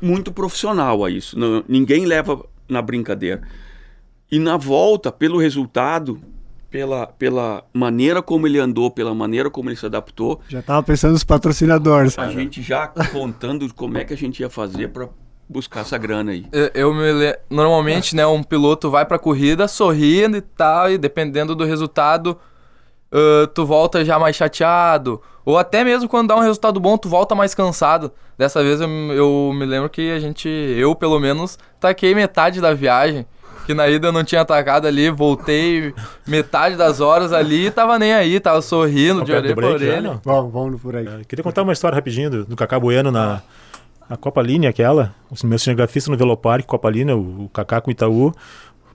D: muito profissional a isso. Não- ninguém leva na brincadeira. E na volta, pelo resultado, pela, pela maneira como ele andou, pela maneira como ele se adaptou,
B: Já tava pensando nos patrocinadores.
D: a gente já contando como é que a gente ia fazer para buscar essa grana aí.
C: Eu, eu me le- Normalmente, né, um piloto vai pra corrida sorrindo e tal, e dependendo do resultado, ah, tu volta já mais chateado. Ou até mesmo quando dá um resultado bom, tu volta mais cansado. Dessa vez eu, eu me lembro que a gente, eu pelo menos, taquei metade da viagem. Que na ida eu não tinha atacado ali, voltei metade das horas ali e tava nem aí, tava sorrindo de orelha pra orelha.
B: Vamos, vamos por aí.
E: Eu queria contar uma história rapidinho do, do Cacá Bueno na, na Copa Linha, aquela. O meu cinegrafista no Velopark, Copa Linha, o, o Cacá com o Itaú.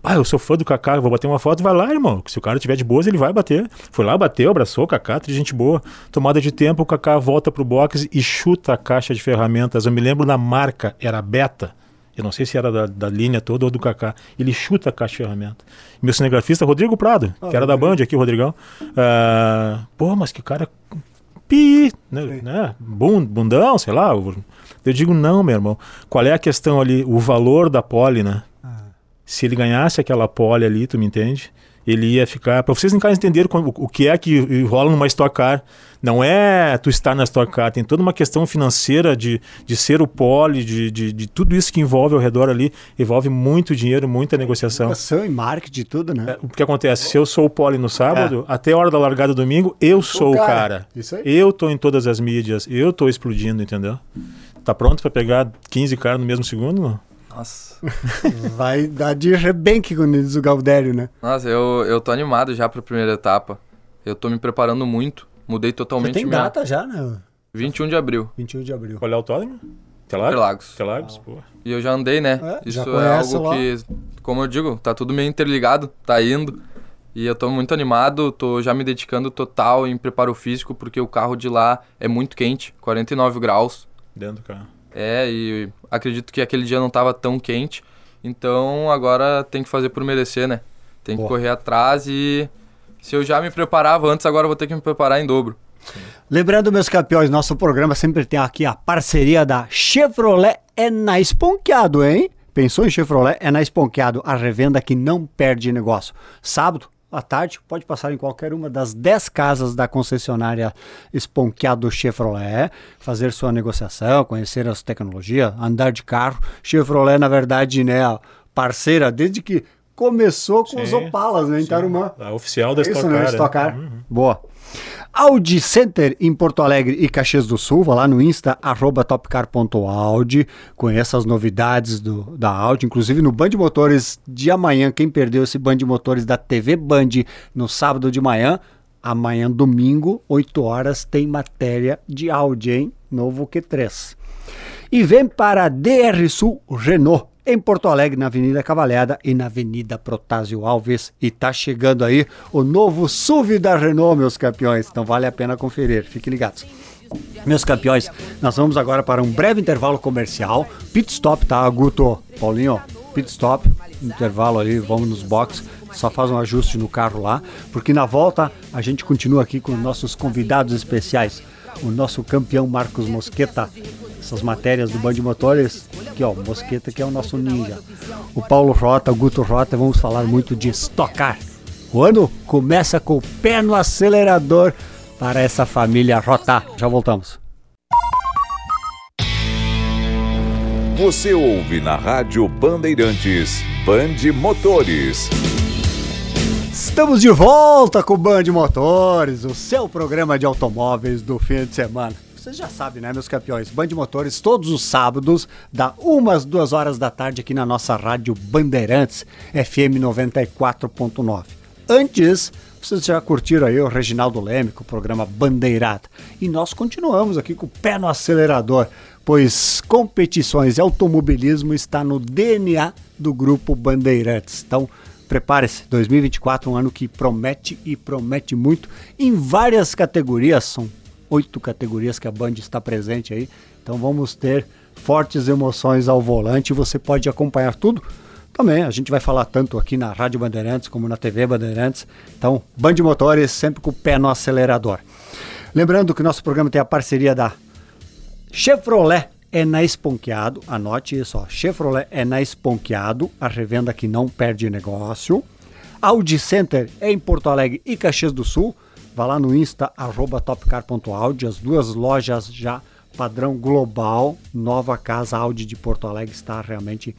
E: Ah, eu sou fã do Kaká, vou bater uma foto, vai lá, irmão. Se o cara tiver de boas, ele vai bater. Foi lá, bateu, abraçou o Kaká, de gente boa. Tomada de tempo, o Kaká volta pro box e chuta a caixa de ferramentas. Eu me lembro da marca, era Beta. Eu não sei se era da, da linha toda ou do Kaká. Ele chuta a caixa de ferramenta. Meu cinegrafista, Rodrigo Prado,
B: Ah,
E: que era da. Band aqui, o Rodrigão. Ah, pô, mas que cara. Pi, né? né? Bun- Bundão, sei lá. Eu eu digo, não, meu irmão. Qual é a questão ali? O valor da pole, né? Se ele ganhasse aquela pole ali, tu me entende? Ele ia ficar. Para vocês em casa entenderem o que é que rola numa Stock Car. Não é tu estar na Stock Car, tem toda uma questão financeira de, de ser o pole, de, de, de tudo isso que envolve ao redor ali. Envolve muito dinheiro, muita negociação.
B: Ação e marketing, tudo, né?
E: É, O que acontece? Se eu sou o pole no sábado, até a hora da largada domingo, eu sou, o
B: cara.
E: cara.
B: Isso aí.
E: Eu tô em todas as mídias, eu tô explodindo, entendeu? Tá pronto para pegar 15 caras no mesmo segundo? Não?
C: Nossa.
B: Vai dar de rebenque, como diz o Galdério, né?
C: Nossa, eu, eu tô animado já pra primeira etapa. Eu tô me preparando muito. Mudei
B: Já
C: totalmente
B: tem
C: minha...
B: data já, né?
C: 21 de abril,
B: 21 de abril.
E: Qual é o autódromo? Interlagos?
C: Interlagos.
E: Interlagos, pô.
C: E eu já andei, né?
B: É,
C: Isso
B: já
C: é algo
B: lá.
C: que, como eu digo, tá tudo meio interligado, tá indo. E eu tô muito animado, tô já me dedicando total em preparo físico, porque o carro de lá é muito quente, 49 graus.
E: Dentro do carro.
C: É, e acredito que aquele dia não tava tão quente. Então agora tem que fazer por merecer, né? Tem que
B: Boa.
C: correr atrás e se eu já me preparava antes, agora vou ter que me preparar em dobro.
B: Lembrando, meus campeões, nosso programa sempre tem aqui a parceria da Chevrolet é na Esponqueado, hein? Pensou em Chevrolet? É na Esponqueado, a revenda que não perde negócio. Sábado, à tarde, pode passar em qualquer uma das 10 casas da concessionária Esponqueado Chevrolet, fazer sua negociação, conhecer as tecnologias, andar de carro. Chevrolet, na verdade, né, parceira desde que começou com os
E: Sim,
B: Opalas, né, em
E: sim.
B: Tarumã.
E: A oficial da
B: Isso,
E: Stock
B: né?
E: Car. é.
B: Stock Car.
E: Uhum.
B: Boa. Audi Center em Porto Alegre e Caxias do Sul, vá lá no Insta, arroba topcar.audi, conheça as novidades do, da Audi, inclusive no Band Motores de amanhã, quem perdeu esse Band Motores da TV Band no sábado de manhã, amanhã domingo, 8 horas, tem matéria de Audi, hein? Novo Q3. E vem para a DR Sul Renault, em Porto Alegre, na Avenida Cavalhada e na Avenida Protásio Alves. E tá chegando aí o novo SUV da Renault, meus campeões. Então vale a pena conferir, fiquem ligados. Meus campeões, nós vamos agora para um breve intervalo comercial. Pit stop, tá, Guto? Paulinho, pit stop, intervalo aí, vamos nos boxes. Só faz um ajuste no carro lá, porque na volta a gente continua aqui com nossos convidados especiais. O nosso campeão Marcos Mosqueta, essas matérias do Band Motores, aqui ó, o Mosqueta que é o nosso ninja. O Paulo Rota, o Guto Rota, vamos falar muito de estocar. O ano começa com o pé no acelerador para essa família Rota. Já voltamos.
A: Você ouve na Rádio Bandeirantes Band Motores.
B: Estamos de volta com o Band Motores, o seu programa de automóveis do fim de semana. Vocês já sabem, né, meus campeões? Band Motores todos os sábados, da umas duas horas da tarde aqui na nossa rádio Bandeirantes, FM 94.9. Antes, vocês já curtiram aí o Reginaldo Leme com o programa Bandeirada. E nós continuamos aqui com o pé no acelerador, pois competições e automobilismo está no DNA do grupo Bandeirantes. Então, Prepare-se, 2024 um ano que promete e promete muito em várias categorias, são oito categorias que a Band está presente aí, então vamos ter fortes emoções ao volante, você pode acompanhar tudo. Também a gente vai falar tanto aqui na Rádio Bandeirantes como na TV Bandeirantes, então Band Motores sempre com o pé no acelerador. Lembrando que nosso programa tem a parceria da Chevrolet é na Esponqueado, anote isso, ó. Chevrolet é na Esponqueado, a revenda que não perde negócio. Audi Center é em Porto Alegre e Caxias do Sul. Vá lá no Insta, arroba topcar.audi, as duas lojas já padrão global. Nova casa Audi de Porto Alegre está realmente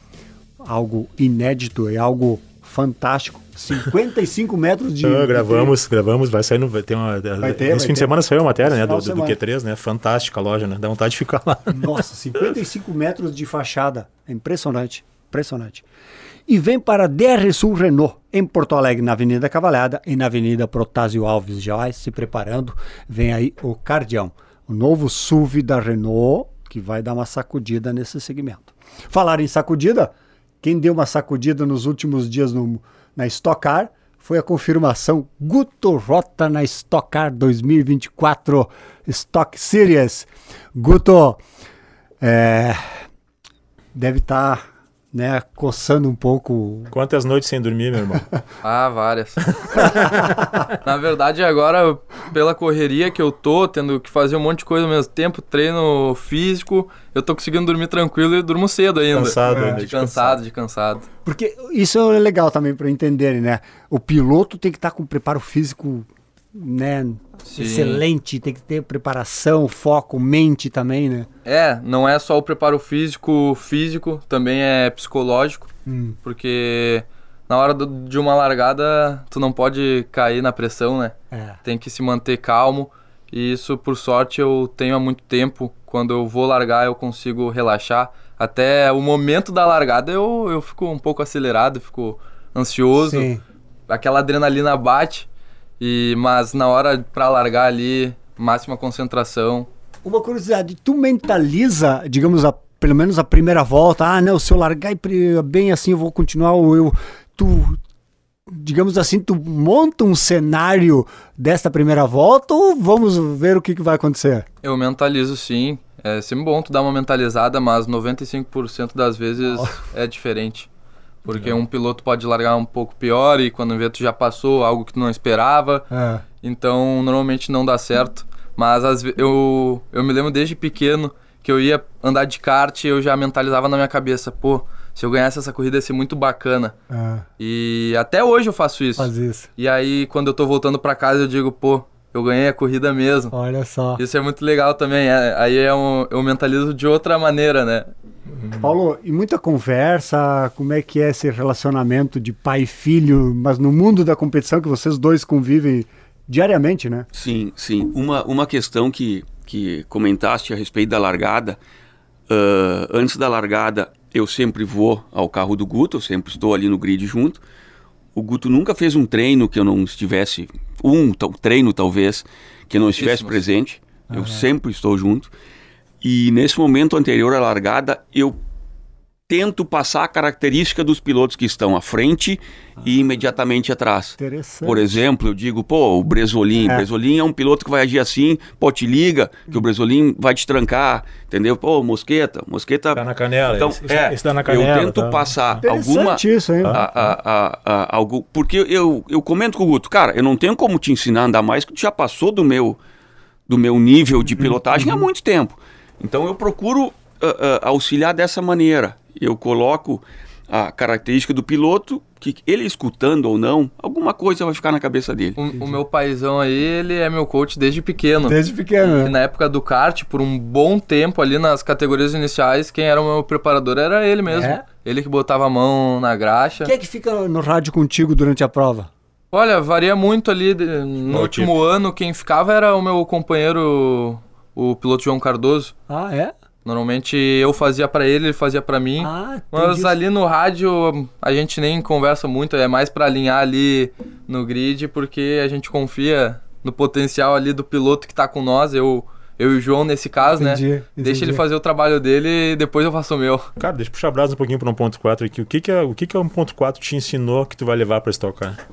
B: algo inédito e algo fantástico. 55 metros de.
E: Ah, gravamos, gravamos, vai sair no. Ter uma,
B: Vai ter,
E: esse fim
B: ter.
E: de semana saiu a matéria, né? Do,
B: de
E: do, do
B: semana.
E: Q3, né? Fantástica a loja, né? Dá vontade de ficar lá.
B: Nossa, 55 metros de fachada. É impressionante, impressionante. E vem para DR Sul Renault, em Porto Alegre, na Avenida Cavalhada e na Avenida Protásio Alves. Já vai se preparando, vem aí o Cardião, o novo SUV da Renault, que vai dar uma sacudida nesse segmento. Falar em sacudida, quem deu uma sacudida nos últimos dias no, na Stock Car foi a confirmação Guto Rota na Stock Car 2024 Stock Series. Guto, é, deve estar né, coçando um pouco.
E: Quantas noites sem dormir, meu irmão?
C: Ah, várias. Na verdade, agora, pela correria que eu tô, tendo que fazer um monte de coisa ao mesmo tempo, treino físico, eu tô conseguindo dormir tranquilo e durmo cedo ainda.
E: Cansado,
C: é.
E: né?
C: De cansado, de cansado.
B: Porque isso é legal também para entenderem, né? O piloto tem que estar com preparo físico, né?
C: Sim.
B: Excelente, tem que ter preparação, foco, mente também, né?
C: É, não é só o preparo físico, físico, também é psicológico,
B: Hum.
C: porque na hora do- de uma largada, tu não pode cair na pressão, né?
B: É.
C: tem que se manter calmo. E isso, por sorte, eu tenho há muito tempo. Quando eu vou largar, eu consigo relaxar. Até o momento da largada, eu, eu fico um pouco acelerado, fico ansioso.
B: Sim.
C: Aquela adrenalina bate. E, mas na hora pra largar ali, máxima concentração.
B: Uma curiosidade, tu mentaliza, digamos, a, pelo menos a primeira volta, ah, não, se eu largar bem assim eu vou continuar, ou eu, tu, digamos assim, tu monta um cenário desta primeira volta ou vamos ver o que, que vai acontecer?
C: Eu mentalizo sim. É sempre bom tu dar uma mentalizada, mas 95% das vezes é diferente. Porque um piloto pode largar um pouco pior e quando vê tu já passou algo que tu não esperava.
B: É.
C: Então, normalmente não dá certo. Mas ve- eu, eu me lembro desde pequeno que eu ia andar de kart e eu já mentalizava na minha cabeça, pô, se eu ganhasse essa corrida ia ser muito bacana.
B: É,
C: E até hoje eu faço isso.
B: faz isso.
C: E aí, quando eu tô voltando pra casa, eu digo, pô, eu ganhei a corrida mesmo.
B: Olha só.
C: Isso é muito legal também. é- aí é um, eu mentalizo de outra maneira, né?
B: Paulo, e muita conversa, como é que é esse relacionamento de pai e filho, mas no mundo da competição que vocês dois convivem diariamente, né?
D: Sim, sim. Uma, uma questão que, que comentaste a respeito da largada. ah, antes da largada, eu sempre vou ao carro do Guto, eu sempre estou ali no grid junto. O Guto nunca fez um treino que eu não estivesse. Um tal- treino, talvez, que eu não estivesse presente. Eu sempre estou junto. E nesse momento anterior à largada, eu tento passar a característica dos pilotos que estão à frente e imediatamente atrás.
B: Interessante.
D: Por exemplo, eu digo, pô, o Bresolim,
B: É.
D: Bresolim é um piloto que vai agir assim, pô, te liga, que o Bresolim vai te trancar, entendeu? Pô, Mosqueta, Mosqueta...
E: Tá na canela.
D: Então,
E: esse,
D: é,
E: esse tá na canela.
D: eu tento
E: tá.
D: passar
B: Interessante
D: alguma...
B: isso, hein?
D: a- a- a- a- algo, porque eu, eu comento com o Guto, cara, eu não tenho como te ensinar a andar mais, que tu já passou do meu, do meu nível de pilotagem há muito tempo. Então eu procuro ah, ah, auxiliar dessa maneira. Eu coloco a característica do piloto, que ele escutando ou não, alguma coisa vai ficar na cabeça dele.
C: O, o meu paizão aí, ele é meu coach desde pequeno.
B: Desde pequeno,
C: E
B: né?
C: na época do kart, por um bom tempo ali nas categorias iniciais, quem era o meu preparador era ele mesmo.
B: É?
C: Ele que botava a mão na graxa.
B: Quem é que fica no rádio contigo durante a prova?
C: Olha, varia muito ali. no último ano, quem ficava era o meu companheiro, o piloto João Cardoso.
B: Ah, é?
C: Normalmente eu fazia pra ele, ele fazia pra mim.
B: Ah,
C: Mas ali no rádio a gente nem conversa muito, é mais pra alinhar ali no grid, porque a gente confia no potencial ali do piloto que tá com nós, eu, eu e o João nesse caso,
B: Entendi,
C: né? Deixa
B: entendi.
C: ele fazer o trabalho dele e depois eu faço o meu.
E: Cara, deixa eu puxar brasa um pouquinho para 1.4 aqui. O que que é, o que que é 1.4 te ensinou que tu vai levar para Stock Car?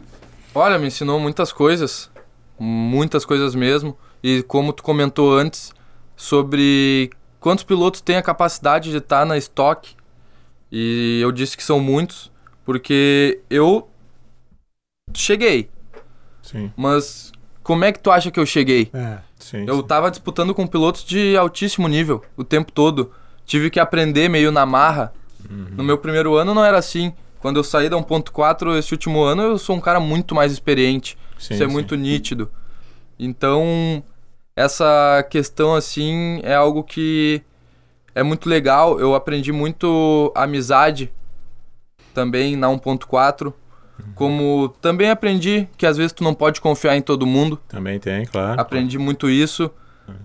C: Olha, me ensinou muitas coisas, muitas coisas mesmo. E como tu comentou antes, sobre quantos pilotos têm a capacidade de estar na estoque. E eu disse que são muitos, porque eu cheguei.
E: Sim,
C: Mas como é que tu acha que eu cheguei?
B: É.
E: sim.
C: Eu
E: sim.
C: tava disputando com pilotos de altíssimo nível o tempo todo. Tive que aprender meio na marra. No meu primeiro ano não era assim. Quando eu saí da 1.4 esse último ano, eu sou um cara muito mais experiente.
E: Sim,
C: Isso é muito nítido. Então, essa questão assim é algo que é muito legal. Eu aprendi muito amizade também na 1.4. Como também aprendi que às vezes tu não pode confiar em todo mundo.
E: Também tem, claro.
C: Aprendi muito isso.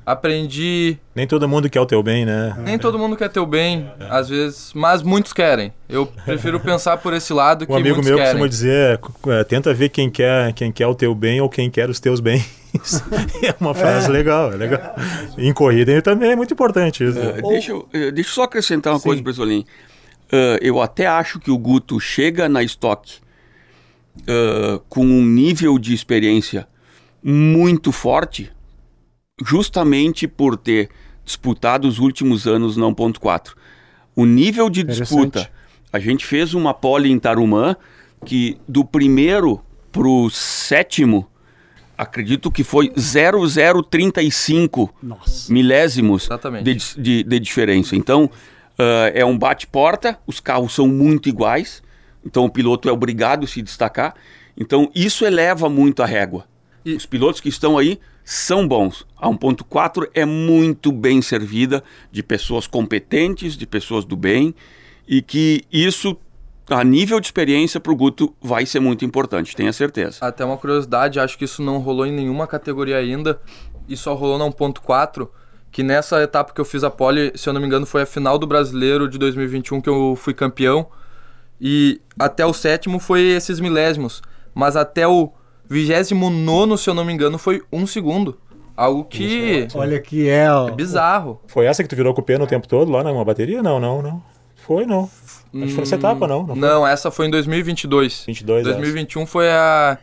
C: Aprendi.
E: Nem todo mundo quer o teu bem, né?
C: Nem todo mundo quer teu bem, às vezes, mas muitos querem. Eu prefiro pensar por esse lado que
E: Um amigo
C: muitos
E: meu
C: querem.
E: costuma dizer, é, tenta ver quem quer, quem quer o teu bem ou quem quer os teus bens. é uma frase legal, é legal. Em corrida também é muito importante isso.
D: Ah, deixa, eu, eh, deixa eu só acrescentar uma
B: Sim.
D: coisa, Bresolim. uh, eu até acho que o Guto chega na estoque uh, com um nível de experiência muito forte, justamente por ter disputado os últimos anos na 1.4. O nível de disputa, a gente fez uma pole em Tarumã que do primeiro pro sétimo, acredito que foi 0035
B: Nossa.
D: milésimos de, de, de diferença. Então, uh, é um bate-porta, os carros são muito iguais, então o piloto é obrigado a se destacar. Então, isso eleva muito a régua.
C: E-
D: Os pilotos que estão aí são bons. A 1.4 é muito bem servida de pessoas competentes, de pessoas do bem, e que isso, a nível de experiência, para o Guto vai ser muito importante, tenha certeza.
C: Até uma curiosidade, acho que isso não rolou em nenhuma categoria ainda. E só rolou na 1.4, que nessa etapa que eu fiz a pole, se eu não me engano, foi a final do brasileiro de 2021 que eu fui campeão. E até o sétimo foi esses milésimos. Mas até o 29, se eu não me engano, foi um segundo. Algo que
B: Olha que é, ó,
C: é bizarro.
E: Foi essa que tu virou com o pênalti o tempo todo lá numa bateria? Não, não, não. Foi, não. Acho que foi nessa etapa, não. Não, foi?
C: Não, essa foi em 2022.
E: 22 essa.
C: 2021 foi a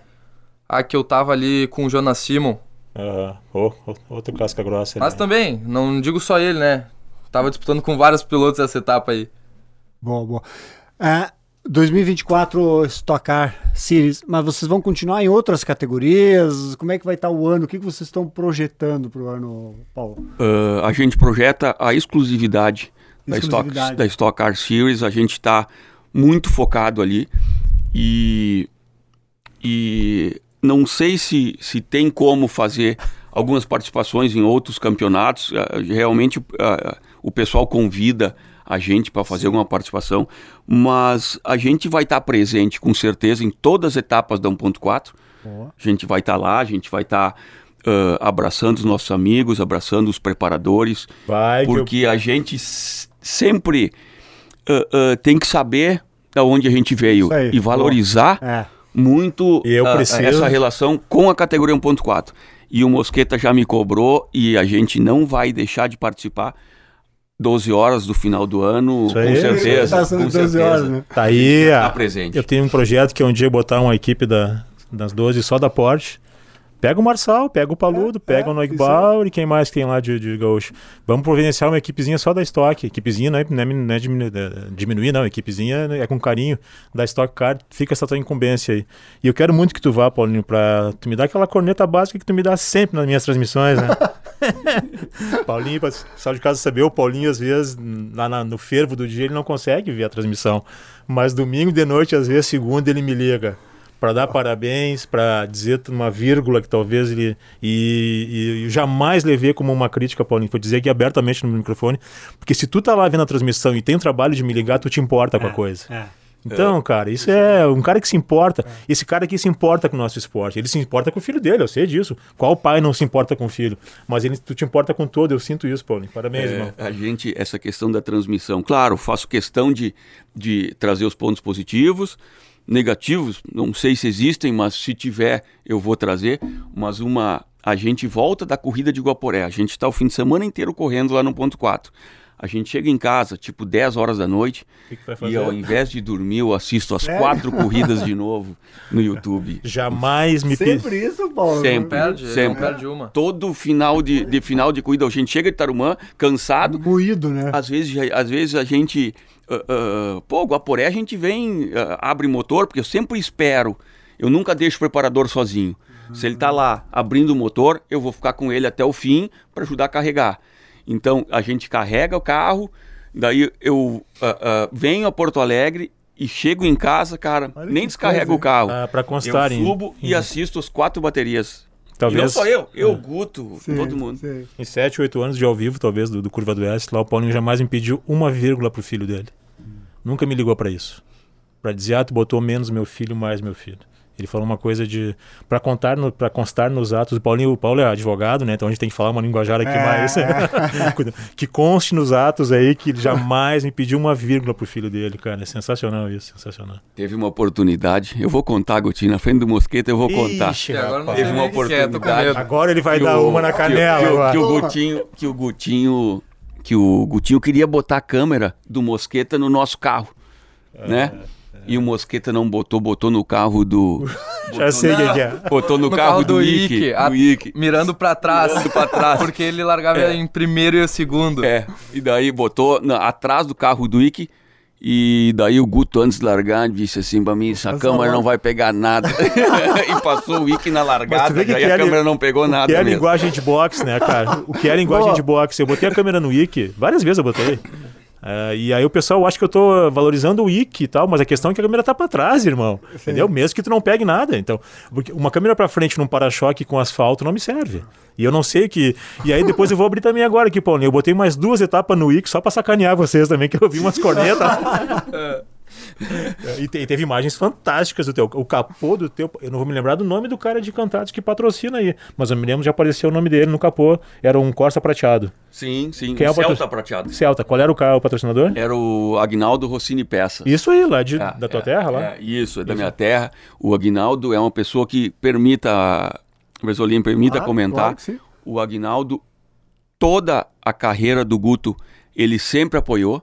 C: a que eu tava ali com o Jonas Simon.
E: Ô, ô, outro casca grossa.
C: Mas
E: né?
C: também, não digo só ele, né? Tava disputando com vários pilotos essa etapa aí.
B: Boa, boa. É, 2024 Stock Car Series, mas vocês vão continuar em outras categorias? Como é que vai estar o ano? O que que vocês estão projetando para o ano, Paulo?
D: Uh, a gente projeta a exclusividade, Da,
B: Exclusividade.
D: Stock, da Stock Car Series. A gente está muito focado ali e, e não sei se, se tem como fazer algumas participações em outros campeonatos. Uh, realmente uh, o pessoal convida a gente para fazer alguma participação, mas a gente vai estar presente com certeza em todas as etapas da 1.4.
B: Boa.
D: A gente vai estar lá, a gente vai estar uh, abraçando os nossos amigos, abraçando os preparadores,
E: Vai que eu-
D: porque a gente sempre uh, uh, tem que saber da onde a gente veio
B: aí.
D: e valorizar
B: É.
D: muito
E: eu preciso-
D: essa relação com a categoria 1.4. E o Mosqueta já me cobrou e a gente não vai deixar de participar 12 horas do final do ano,
E: Isso
D: com
E: aí.
D: certeza.
B: Tá sendo
D: com
B: 12
D: certeza.
B: horas, né?
E: Tá aí.
D: Tá
E: a-
D: presente.
E: Eu tenho um projeto que é um dia botar uma equipe da, das 12 só da Porsche. Pega o Marçal, pega o Paludo, pega
B: é,
E: o Neugbauer e quem mais tem lá de, de gaúcho. Vamos providenciar uma equipezinha só da Stock. Equipezinha não é, não é, não é diminu- é, diminuir, não. Equipezinha é com carinho da Stock Car. Fica essa tua incumbência aí. E eu quero muito que tu vá, Paulinho, pra tu me dar aquela corneta básica que tu me dá sempre nas minhas transmissões, né? Paulinho, pessoal de casa saber, o Paulinho, às vezes, lá na- no fervo do dia, ele não consegue ver a transmissão. Mas domingo de noite, às vezes, segunda, ele me liga para dar parabéns, para dizer uma vírgula que talvez ele. E, e eu jamais levei como uma crítica, Paulinho. Vou dizer aqui abertamente no microfone, porque se tu tá lá vendo a transmissão e tem o trabalho de me ligar, tu te importa com a coisa.
B: É.
E: Então, cara, isso é um cara que se importa. Esse cara aqui se importa com o nosso esporte. Ele se importa com o filho dele, eu sei disso. Qual pai não se importa com o filho? Mas ele, tu te importa com todo, eu sinto isso, Paulinho. Parabéns, irmão.
D: É, a gente, essa questão da transmissão, claro, faço questão de, de trazer os pontos positivos, negativos, não sei se existem, mas se tiver, eu vou trazer. Mas uma. A gente volta da corrida de Guaporé, a gente está o fim de semana inteiro correndo lá no ponto 4. A gente chega em casa, tipo 10 horas da noite,
E: O que, que
D: e ao invés de dormir, eu assisto as
B: Sério?
D: quatro corridas de novo no YouTube.
E: Jamais me
B: Sempre isso, Paulo?
D: Sempre.
C: Perde,
D: Sempre.
C: não perde uma.
D: Todo final de, de final de corrida, a gente chega de Tarumã, cansado,
B: Moído, né?
D: às vezes, às vezes a gente. ah, ah, pô, Guaporé a gente vem, ah, abre motor, porque eu sempre espero. Eu nunca deixo o preparador sozinho. Se ele tá lá abrindo o motor, eu vou ficar com ele até o fim para ajudar a carregar. Então a gente carrega o carro, daí eu ah, ah, venho a Porto Alegre e chego em casa, cara,
B: Olha
D: nem descarrego
B: coisa,
D: o carro.
E: Ah, pra constar,
D: eu subo e assisto as quatro baterias.
E: Talvez-
D: E não só eu, eu,
E: É.
D: Guto,
B: Sim,
D: todo mundo.
B: sim.
E: Em 7, 8 anos de ao vivo, talvez, do, do Curva do Oeste, lá o Paulinho jamais me pediu uma vírgula pro filho dele. Nunca me ligou pra isso. Pra dizer, ah, tu botou menos meu filho, mais meu filho. Ele falou uma coisa de. Pra contar no, pra constar nos atos. O Paulinho, o Paulo é advogado, né? Então a gente tem que falar uma linguajar aqui
B: É,
E: mais. Que conste nos atos aí que ele jamais me pediu uma vírgula pro filho dele, cara. É sensacional isso, sensacional.
D: Teve uma oportunidade, eu vou contar, Gutinho, na frente do Mosqueta eu vou contar.
E: Ixi,
C: agora não.
D: Teve uma
C: que que é,
D: oportunidade.
E: Agora ele vai
D: Que
E: dar
D: o-
E: uma na
D: que o-
E: canela.
D: que, o-
E: agora.
D: que o Gutinho, que o Gutinho, que o Gutinho queria botar a câmera do Mosqueta no nosso carro. né? E o Mosqueta não botou, botou no carro do.
E: Já sei quem que é.
D: Botou no,
C: No
D: carro, do,
C: Ike,
D: Ike.
C: a-
D: Do Ike.
C: Mirando pra trás.
D: Mirando pra trás.
C: Porque ele largava em primeiro e segundo.
D: É, e daí botou na- atrás do carro do Ike. E daí o Guto, antes de largar, disse assim pra mim: essa câmera não vai pegar nada. e passou o Ike na largada,
E: vê que
D: daí
E: que
D: a
E: é li-
D: câmera não pegou
E: O
D: nada
E: que é
D: mesmo.
E: linguagem de boxe, né, cara? O que é linguagem
B: Boa.
E: de boxe? Eu botei a câmera no Wiki, várias vezes eu botei. É, e aí o pessoal acha que eu tô valorizando o Wiki e tal, mas a questão é que a câmera tá pra trás, irmão. Entendeu? Mesmo que tu não pegue nada. Então, porque uma câmera pra frente num para-choque com asfalto não me serve. E eu não sei que. E aí depois eu vou abrir também agora aqui, Paulinho. Eu botei mais duas etapas no Wiki só pra sacanear vocês também, que eu vi umas cornetas. E, te- e teve imagens fantásticas do teu. O capô do teu. Eu não vou me lembrar do nome do cara de Cantados que patrocina aí. Mas eu me lembro de aparecer o nome dele no capô. Era um Corsa prateado.
D: Sim, sim.
E: Quem é o
D: Celta
E: patro-
D: prateado.
E: Celta. Qual era o, o patrocinador?
D: Era o Agnaldo Rossini Peças.
E: Isso aí, lá de,
D: É,
E: da tua
D: é,
E: terra, lá.
D: é, isso, é da minha terra. O Agnaldo é uma pessoa que permita, Versolim, permita
B: Claro,
D: comentar.
B: claro
D: o Agnaldo, toda a carreira do Guto, ele sempre apoiou.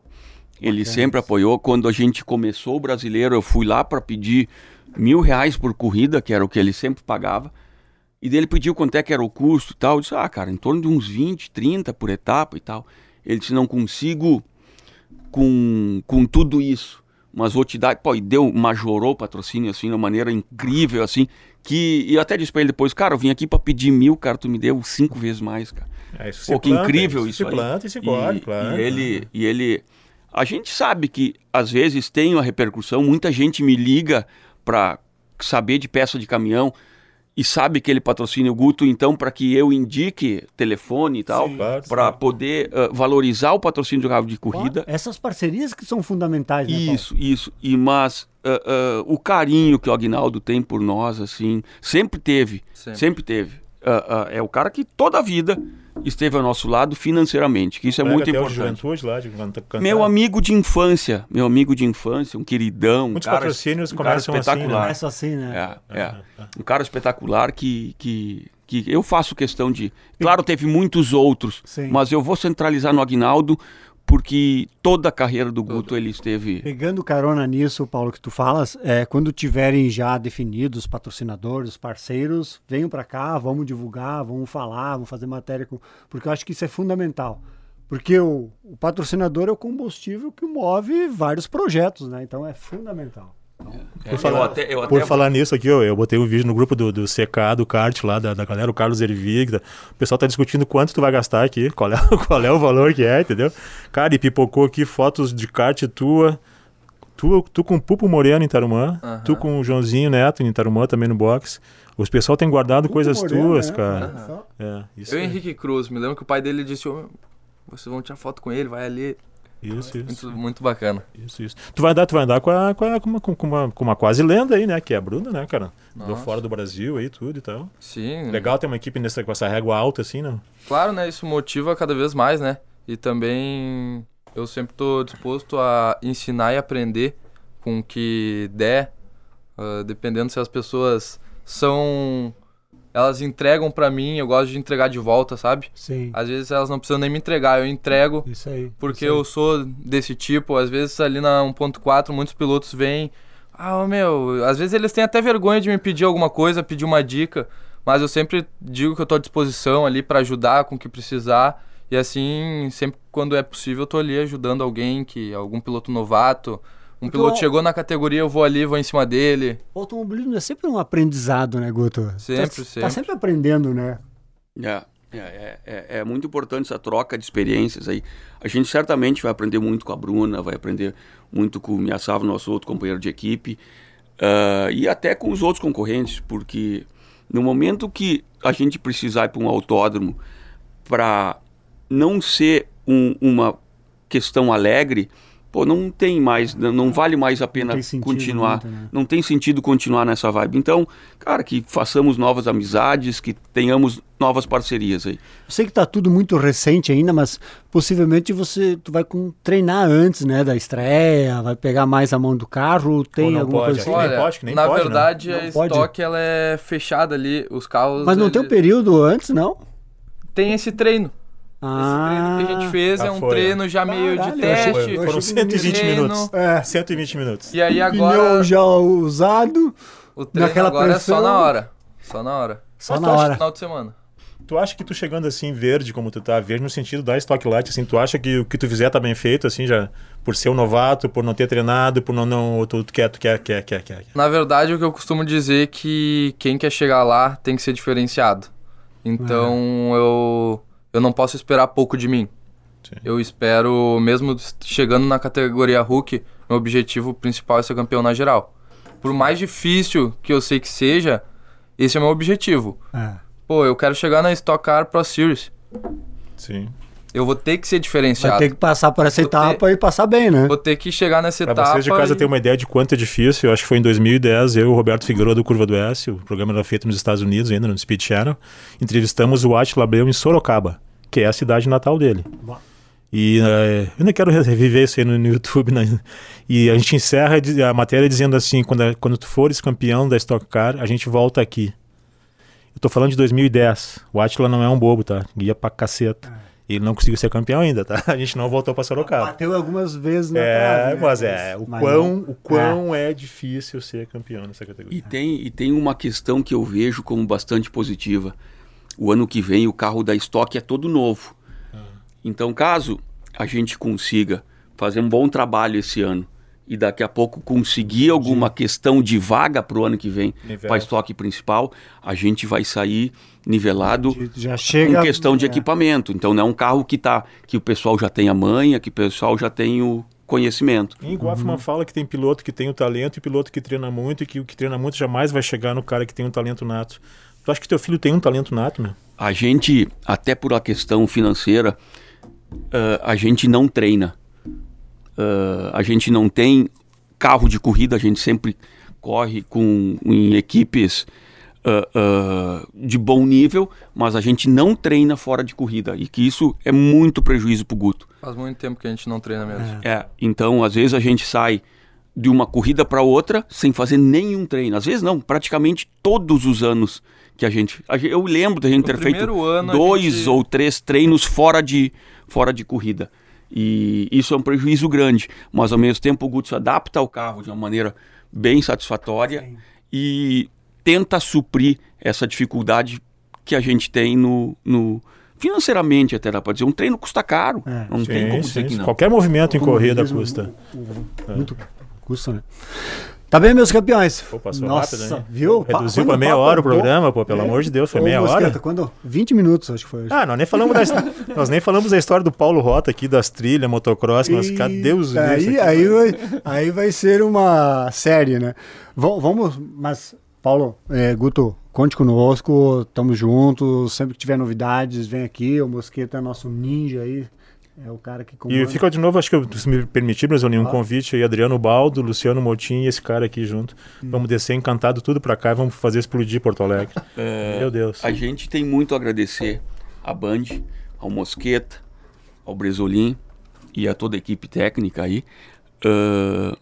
D: Ele sempre apoiou. Quando a gente começou o brasileiro, eu fui lá para pedir mil reais por corrida, que era o que ele sempre pagava. E dele pediu quanto é que era o custo e tal. Eu disse, ah, cara, em torno de uns 20, 30 por etapa e tal. Ele disse, não consigo com, com tudo isso. Mas vou te dar, pô, e deu, majorou o patrocínio assim, de uma maneira incrível, assim, que, e eu até disse pra ele depois, cara, eu vim aqui pra pedir mil, cara, tu me deu cinco vezes mais, cara.
E: É, isso
D: Pô, que
E: planta,
D: incrível isso
E: se
D: aí.
E: planta e se colhe, claro.
D: E ele, e ele, a gente sabe que às vezes tem uma repercussão, muita gente me liga pra saber de peça de caminhão e sabe que ele patrocina o Guto, então para que eu indique telefone e tal, para poder ah, valorizar o patrocínio do carro de corrida.
B: Essas parcerias que são fundamentais, né, Paulo?
D: Isso, isso. E mas ah, ah, o carinho que o Agnaldo tem por nós, assim, sempre teve,
C: Sempre.
D: sempre, teve. É o cara que toda a vida esteve ao nosso lado financeiramente, que isso é muito importante.
E: juventude lá, de canta- cantar.
D: Meu amigo de infância, meu amigo de infância, um queridão, um
E: Muitos
D: cara,
E: patrocínios
D: um cara
E: começam assim, né?
D: espetacular.
B: Começa assim, né?
D: É, é. Um cara espetacular que, que, que eu faço questão de. Claro, teve muitos outros,
B: Sim.
D: mas eu vou centralizar no Agnaldo, porque toda a carreira do Guto ele esteve.
B: Pegando carona nisso, Paulo, que tu falas, é, quando tiverem já definidos os patrocinadores, os parceiros, venham para cá, vamos divulgar, vamos falar, vamos fazer matéria, com... porque eu acho que isso é fundamental. Porque o, o patrocinador é o combustível que move vários projetos, né? Então é fundamental.
D: Por
E: falar-
D: eu até, eu
E: Por
D: até-
E: falar nisso aqui, ó, eu botei um vídeo no grupo do, do CK, do kart lá, da, da galera, o Carlos Ervig. O pessoal tá discutindo quanto tu vai gastar aqui, qual é, qual é o valor que é, entendeu? Cara, e pipocou aqui fotos de kart tua. Tu, tu com o Pupo Moreno em Tarumã,
C: Aham.
E: tu com o Joãozinho Neto em Tarumã também no box. Os pessoal tem guardado coisas
B: Moreno,
E: tuas,
B: né?
E: cara.
B: Só.
E: É, isso,
C: Eu e Henrique Cruz, me lembro que o pai dele disse: "Ô, meu, vocês vão tirar foto com ele, vai ali.
E: Isso, isso,
C: Muito, muito bacana.
E: isso, isso. Tu vai andar, tu vai andar com, a, com, a- com uma, com, uma, com uma quase lenda aí, né? Que é a Bruna, né, cara? Do fora do Brasil aí, tudo e tal.
C: Sim.
E: Legal ter uma equipe nessa, com essa régua alta assim, não?
C: Claro, né? Isso motiva cada vez mais, né? E também eu sempre estou disposto a ensinar e aprender com o que der, ah, dependendo se as pessoas são. Elas entregam pra mim, eu gosto de entregar de volta, sabe?
B: Sim.
C: Às vezes elas não precisam nem me entregar, eu entrego
B: Isso aí.
C: porque
B: isso aí.
C: eu sou desse tipo. Às vezes ali na 1.4 muitos pilotos vêm. Ah, meu, às vezes eles têm até vergonha de me pedir alguma coisa, pedir uma dica, mas eu sempre digo que eu tô à disposição ali pra ajudar com o que precisar. E assim, sempre quando é possível, eu tô ali ajudando alguém que algum piloto novato, um
B: Porque
C: piloto
B: o-
C: chegou na categoria, eu vou ali, vou em cima dele.
B: O automobilismo é sempre um aprendizado, né, Guto?
C: Sempre,
B: tá, Tá
C: sempre.
B: sempre aprendendo, né?
D: É, é, é, é, é muito importante essa troca de experiências aí. A gente certamente vai aprender muito com a Bruna, vai aprender muito com o Miyasawa, nosso outro companheiro de equipe, ah, e até com os outros concorrentes, porque no momento que a gente precisar ir para um autódromo para não ser um- uma questão alegre, pô, não tem mais, não não vale mais a pena
B: sentido
D: continuar.
B: muito, né?
D: Não tem sentido continuar nessa vibe. Então, cara, que façamos novas amizades, que tenhamos novas parcerias aí.
B: Eu sei que tá tudo muito recente ainda, mas possivelmente você tu vai com, treinar antes, né, da estreia, vai pegar mais a mão do carro, tem
E: Ou não
B: alguma
E: pode,
B: coisa assim.
E: nem pode, que nem
C: na
E: pode, né?
C: verdade,
B: Não
C: a estoque ela é fechada ali, os carros.
B: Mas não tem um
C: eles-
B: período antes, não?
C: tem esse treino.
B: Ah,
C: Esse treino que a gente fez é um
E: foi,
C: treino já meio
B: Caralho,
C: de teste.
E: Foram
B: achei
E: 120
C: treino.
E: minutos.
B: É.
E: 120 minutos.
C: E aí
B: Pneu
C: agora
B: já usado,
C: o treino
B: naquela
C: agora é
B: pressão.
C: só na hora. Só na hora.
B: só
E: Mas
B: na
E: tu acha
B: hora.
C: Final de semana.
E: Tu acha que tu chegando assim verde como tu tá, verde no sentido da Stock Light, assim, tu acha que o que tu fizer tá bem feito, assim, já por ser um novato, por não ter treinado, por não, não tu, tu quer, tu quer, quer, quer, quer.
C: Na verdade, o que eu costumo dizer é que quem quer chegar lá tem que ser diferenciado. Então eu, eu não posso esperar pouco de mim.
E: Sim.
C: Eu espero, mesmo chegando na categoria Hulk, meu objetivo principal é ser campeão na geral. Por mais difícil que eu sei que seja, esse é o meu objetivo.
B: É.
C: Pô, eu quero chegar na Stock Car Pro Series.
E: Sim.
C: Eu vou ter que ser
B: Vai
C: diferenciado.
B: ter que passar por essa
C: Vou ter-
B: etapa e passar bem, né?
C: Vou ter que chegar nessa
E: Pra
C: etapa.
E: vocês de casa
C: e-
E: terem uma ideia de quanto é difícil, eu acho que foi em 2010, eu e o Roberto Figueiredo do Curva do S, o programa era feito nos Estados Unidos ainda, no Speed Channel, entrevistamos o Attila Abreu em Sorocaba, que é a cidade natal dele.
B: Bom.
E: E eh, eu ainda quero reviver isso aí no, no YouTube, né? E a gente encerra a matéria dizendo assim, quando, a- quando tu fores campeão da Stock Car, a gente volta aqui. Eu tô falando de 2010, o Attila não é um bobo, tá? Guia pra caceta. Ele não conseguiu ser campeão ainda, tá? A gente não voltou pra Sorocaba.
B: Bateu algumas vezes na
E: É,
B: trave, né?
E: mas é, o
B: Mas
E: quão,
B: não-
E: o quão é. difícil ser campeão nessa categoria.
D: E tem, e tem uma questão que eu vejo como bastante positiva. O ano que vem o carro da Stock é todo novo. Então, caso a gente consiga fazer um bom trabalho esse ano e daqui a pouco conseguir alguma questão de vaga para o ano que vem para a estoque principal, a gente vai sair nivelado
B: Já chega.
D: com questão de
B: é.
D: equipamento. Então não é um carro que tá que o pessoal já tem a manha, que o pessoal já tem o conhecimento.
E: E Goffman fala que tem piloto que tem o talento e piloto que treina muito e que o que treina muito jamais vai chegar no cara que tem um talento nato. Tu acha que teu filho tem um talento nato, meu?
D: A gente, até por a questão financeira, ah, a gente não treina. Ah, a gente não tem carro de corrida, a gente sempre corre com em equipes ah, de bom nível, mas a gente não treina fora de corrida e que isso é muito prejuízo para o Guto.
C: Faz muito tempo que a gente não treina mesmo.
D: É, então às vezes a gente sai de uma corrida para outra sem fazer nenhum treino. Às vezes não, praticamente todos os anos que a gente, a gente- eu lembro da gente
C: No
D: ter feito dois
C: gente-
D: ou três treinos fora de fora de corrida. E isso é um prejuízo grande, mas ao mesmo tempo o Guto se adapta ao carro de uma maneira bem satisfatória e tenta suprir essa dificuldade que a gente tem no, no financeiramente até dá para dizer. Um treino custa caro,
B: É.
D: não tem
E: Sim,
D: como
E: sim,
D: dizer que não.
E: Qualquer movimento em corrida custa.
B: Muito custa, né? Tá bem, meus campeões?
E: Pô, passou
B: Nossa,
E: rápido, hein?
B: viu?
E: Reduziu
B: Quando
E: pra meia
B: papo
E: hora o
B: é
E: programa, pô, pelo amor de Deus, foi
B: Ô,
E: meia
B: Mosqueta,
E: hora.
B: Quando? 20 minutos, acho que foi.
E: Ah, nós nem falamos da, nós nem falamos da história do Paulo Rota aqui, das trilhas, motocross, mas
B: E
E: cadê os
B: aí, aí, vai, aí vai ser uma série, né? Vam- Vamos, mas, Paulo, é, Guto, conte conosco, tamo juntos, sempre que tiver novidades, vem aqui, o Mosqueta é nosso ninja aí, é o cara que comanda.
E: E fica de novo, acho que eu- se me permitir, Brasil, um
B: Ah.
E: convite aí, Adriano Baldo, Luciano Motim e esse cara aqui junto.
B: Hum.
E: Vamos descer encantado tudo pra cá e vamos fazer explodir Porto Alegre.
B: É.
E: Meu Deus.
D: A gente tem muito a agradecer à Band, ao Mosqueta, ao Bresolim e a toda a equipe técnica aí. Ah,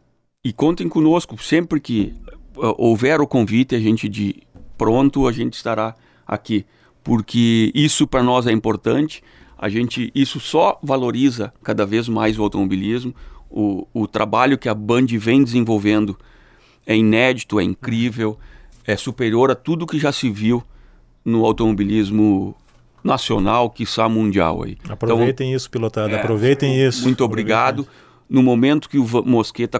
D: e contem conosco sempre que houver o convite, a gente de pronto, a gente estará aqui, porque isso para nós é importante. A gente isso só valoriza cada vez mais o automobilismo. O, o trabalho que a Band vem desenvolvendo é inédito, é incrível, é superior a tudo que já se viu no automobilismo nacional, quiçá mundial aí.
E: Aproveitem isso, pilotada,
D: é,
E: aproveitem isso.
D: Muito obrigado. No momento que o Mosqueta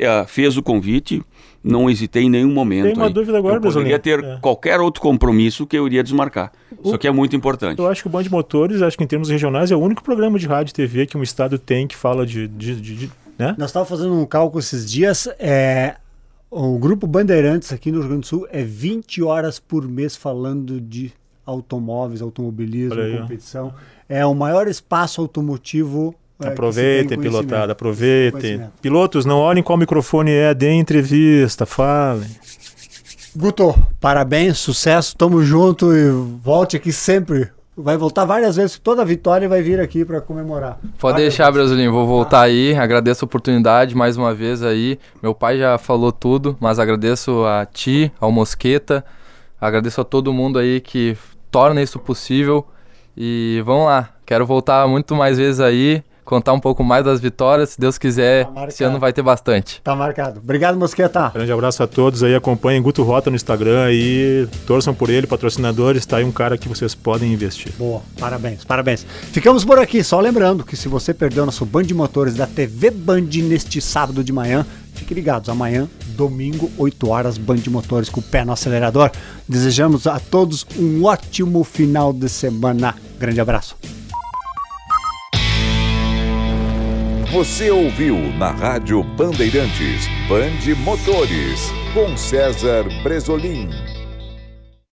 D: eh, fez o convite, não hesitei em nenhum momento.
E: Tem uma
D: aí.
E: dúvida agora,
D: Eu poderia ter
E: É.
D: qualquer outro compromisso que eu iria desmarcar. Isso aqui é muito importante.
E: Eu acho que o Band Motores, acho que em termos regionais, é o único programa de rádio e TV que um estado tem que fala de. de, de- de- né?
B: Nós estávamos fazendo um cálculo esses dias, é, o Grupo Bandeirantes aqui no Rio Grande do Sul é 20 horas por mês falando de automóveis, automobilismo,
E: aí, ó.
B: competição. É o maior espaço automotivo é,
E: Aproveitem, pilotada, aproveitem. Pilotos, não olhem qual microfone é, deem entrevista, falem.
B: Guto, parabéns, sucesso, tamo junto e volte aqui sempre. Vai voltar várias vezes, toda vitória vai vir aqui para comemorar.
C: Pode
B: Várias
C: deixar,
B: vezes.
C: Brasilinho. Vou voltar aí. Agradeço a oportunidade mais uma vez aí. Meu pai já falou tudo, mas agradeço a ti, ao Mosqueta. Agradeço a todo mundo aí que torna isso possível. E vamos lá, quero voltar muito mais vezes aí, contar um pouco mais das vitórias. Se Deus quiser,
B: Tá
C: esse ano vai ter bastante.
B: Tá marcado. Obrigado, Mosqueta.
E: Grande abraço a todos aí, acompanhem Guto Rota no Instagram aí, torçam por ele, patrocinadores, tá aí um cara que vocês podem investir.
B: Boa, parabéns, parabéns. Ficamos por aqui, só lembrando que se você perdeu nosso Band de Motores da TV Band neste sábado de manhã, fique ligados, amanhã, domingo, 8 horas, Band de Motores com o pé no acelerador. Desejamos a todos um ótimo final de semana. Grande abraço.
A: Você ouviu na Rádio Bandeirantes Bande Motores com César Bresolim.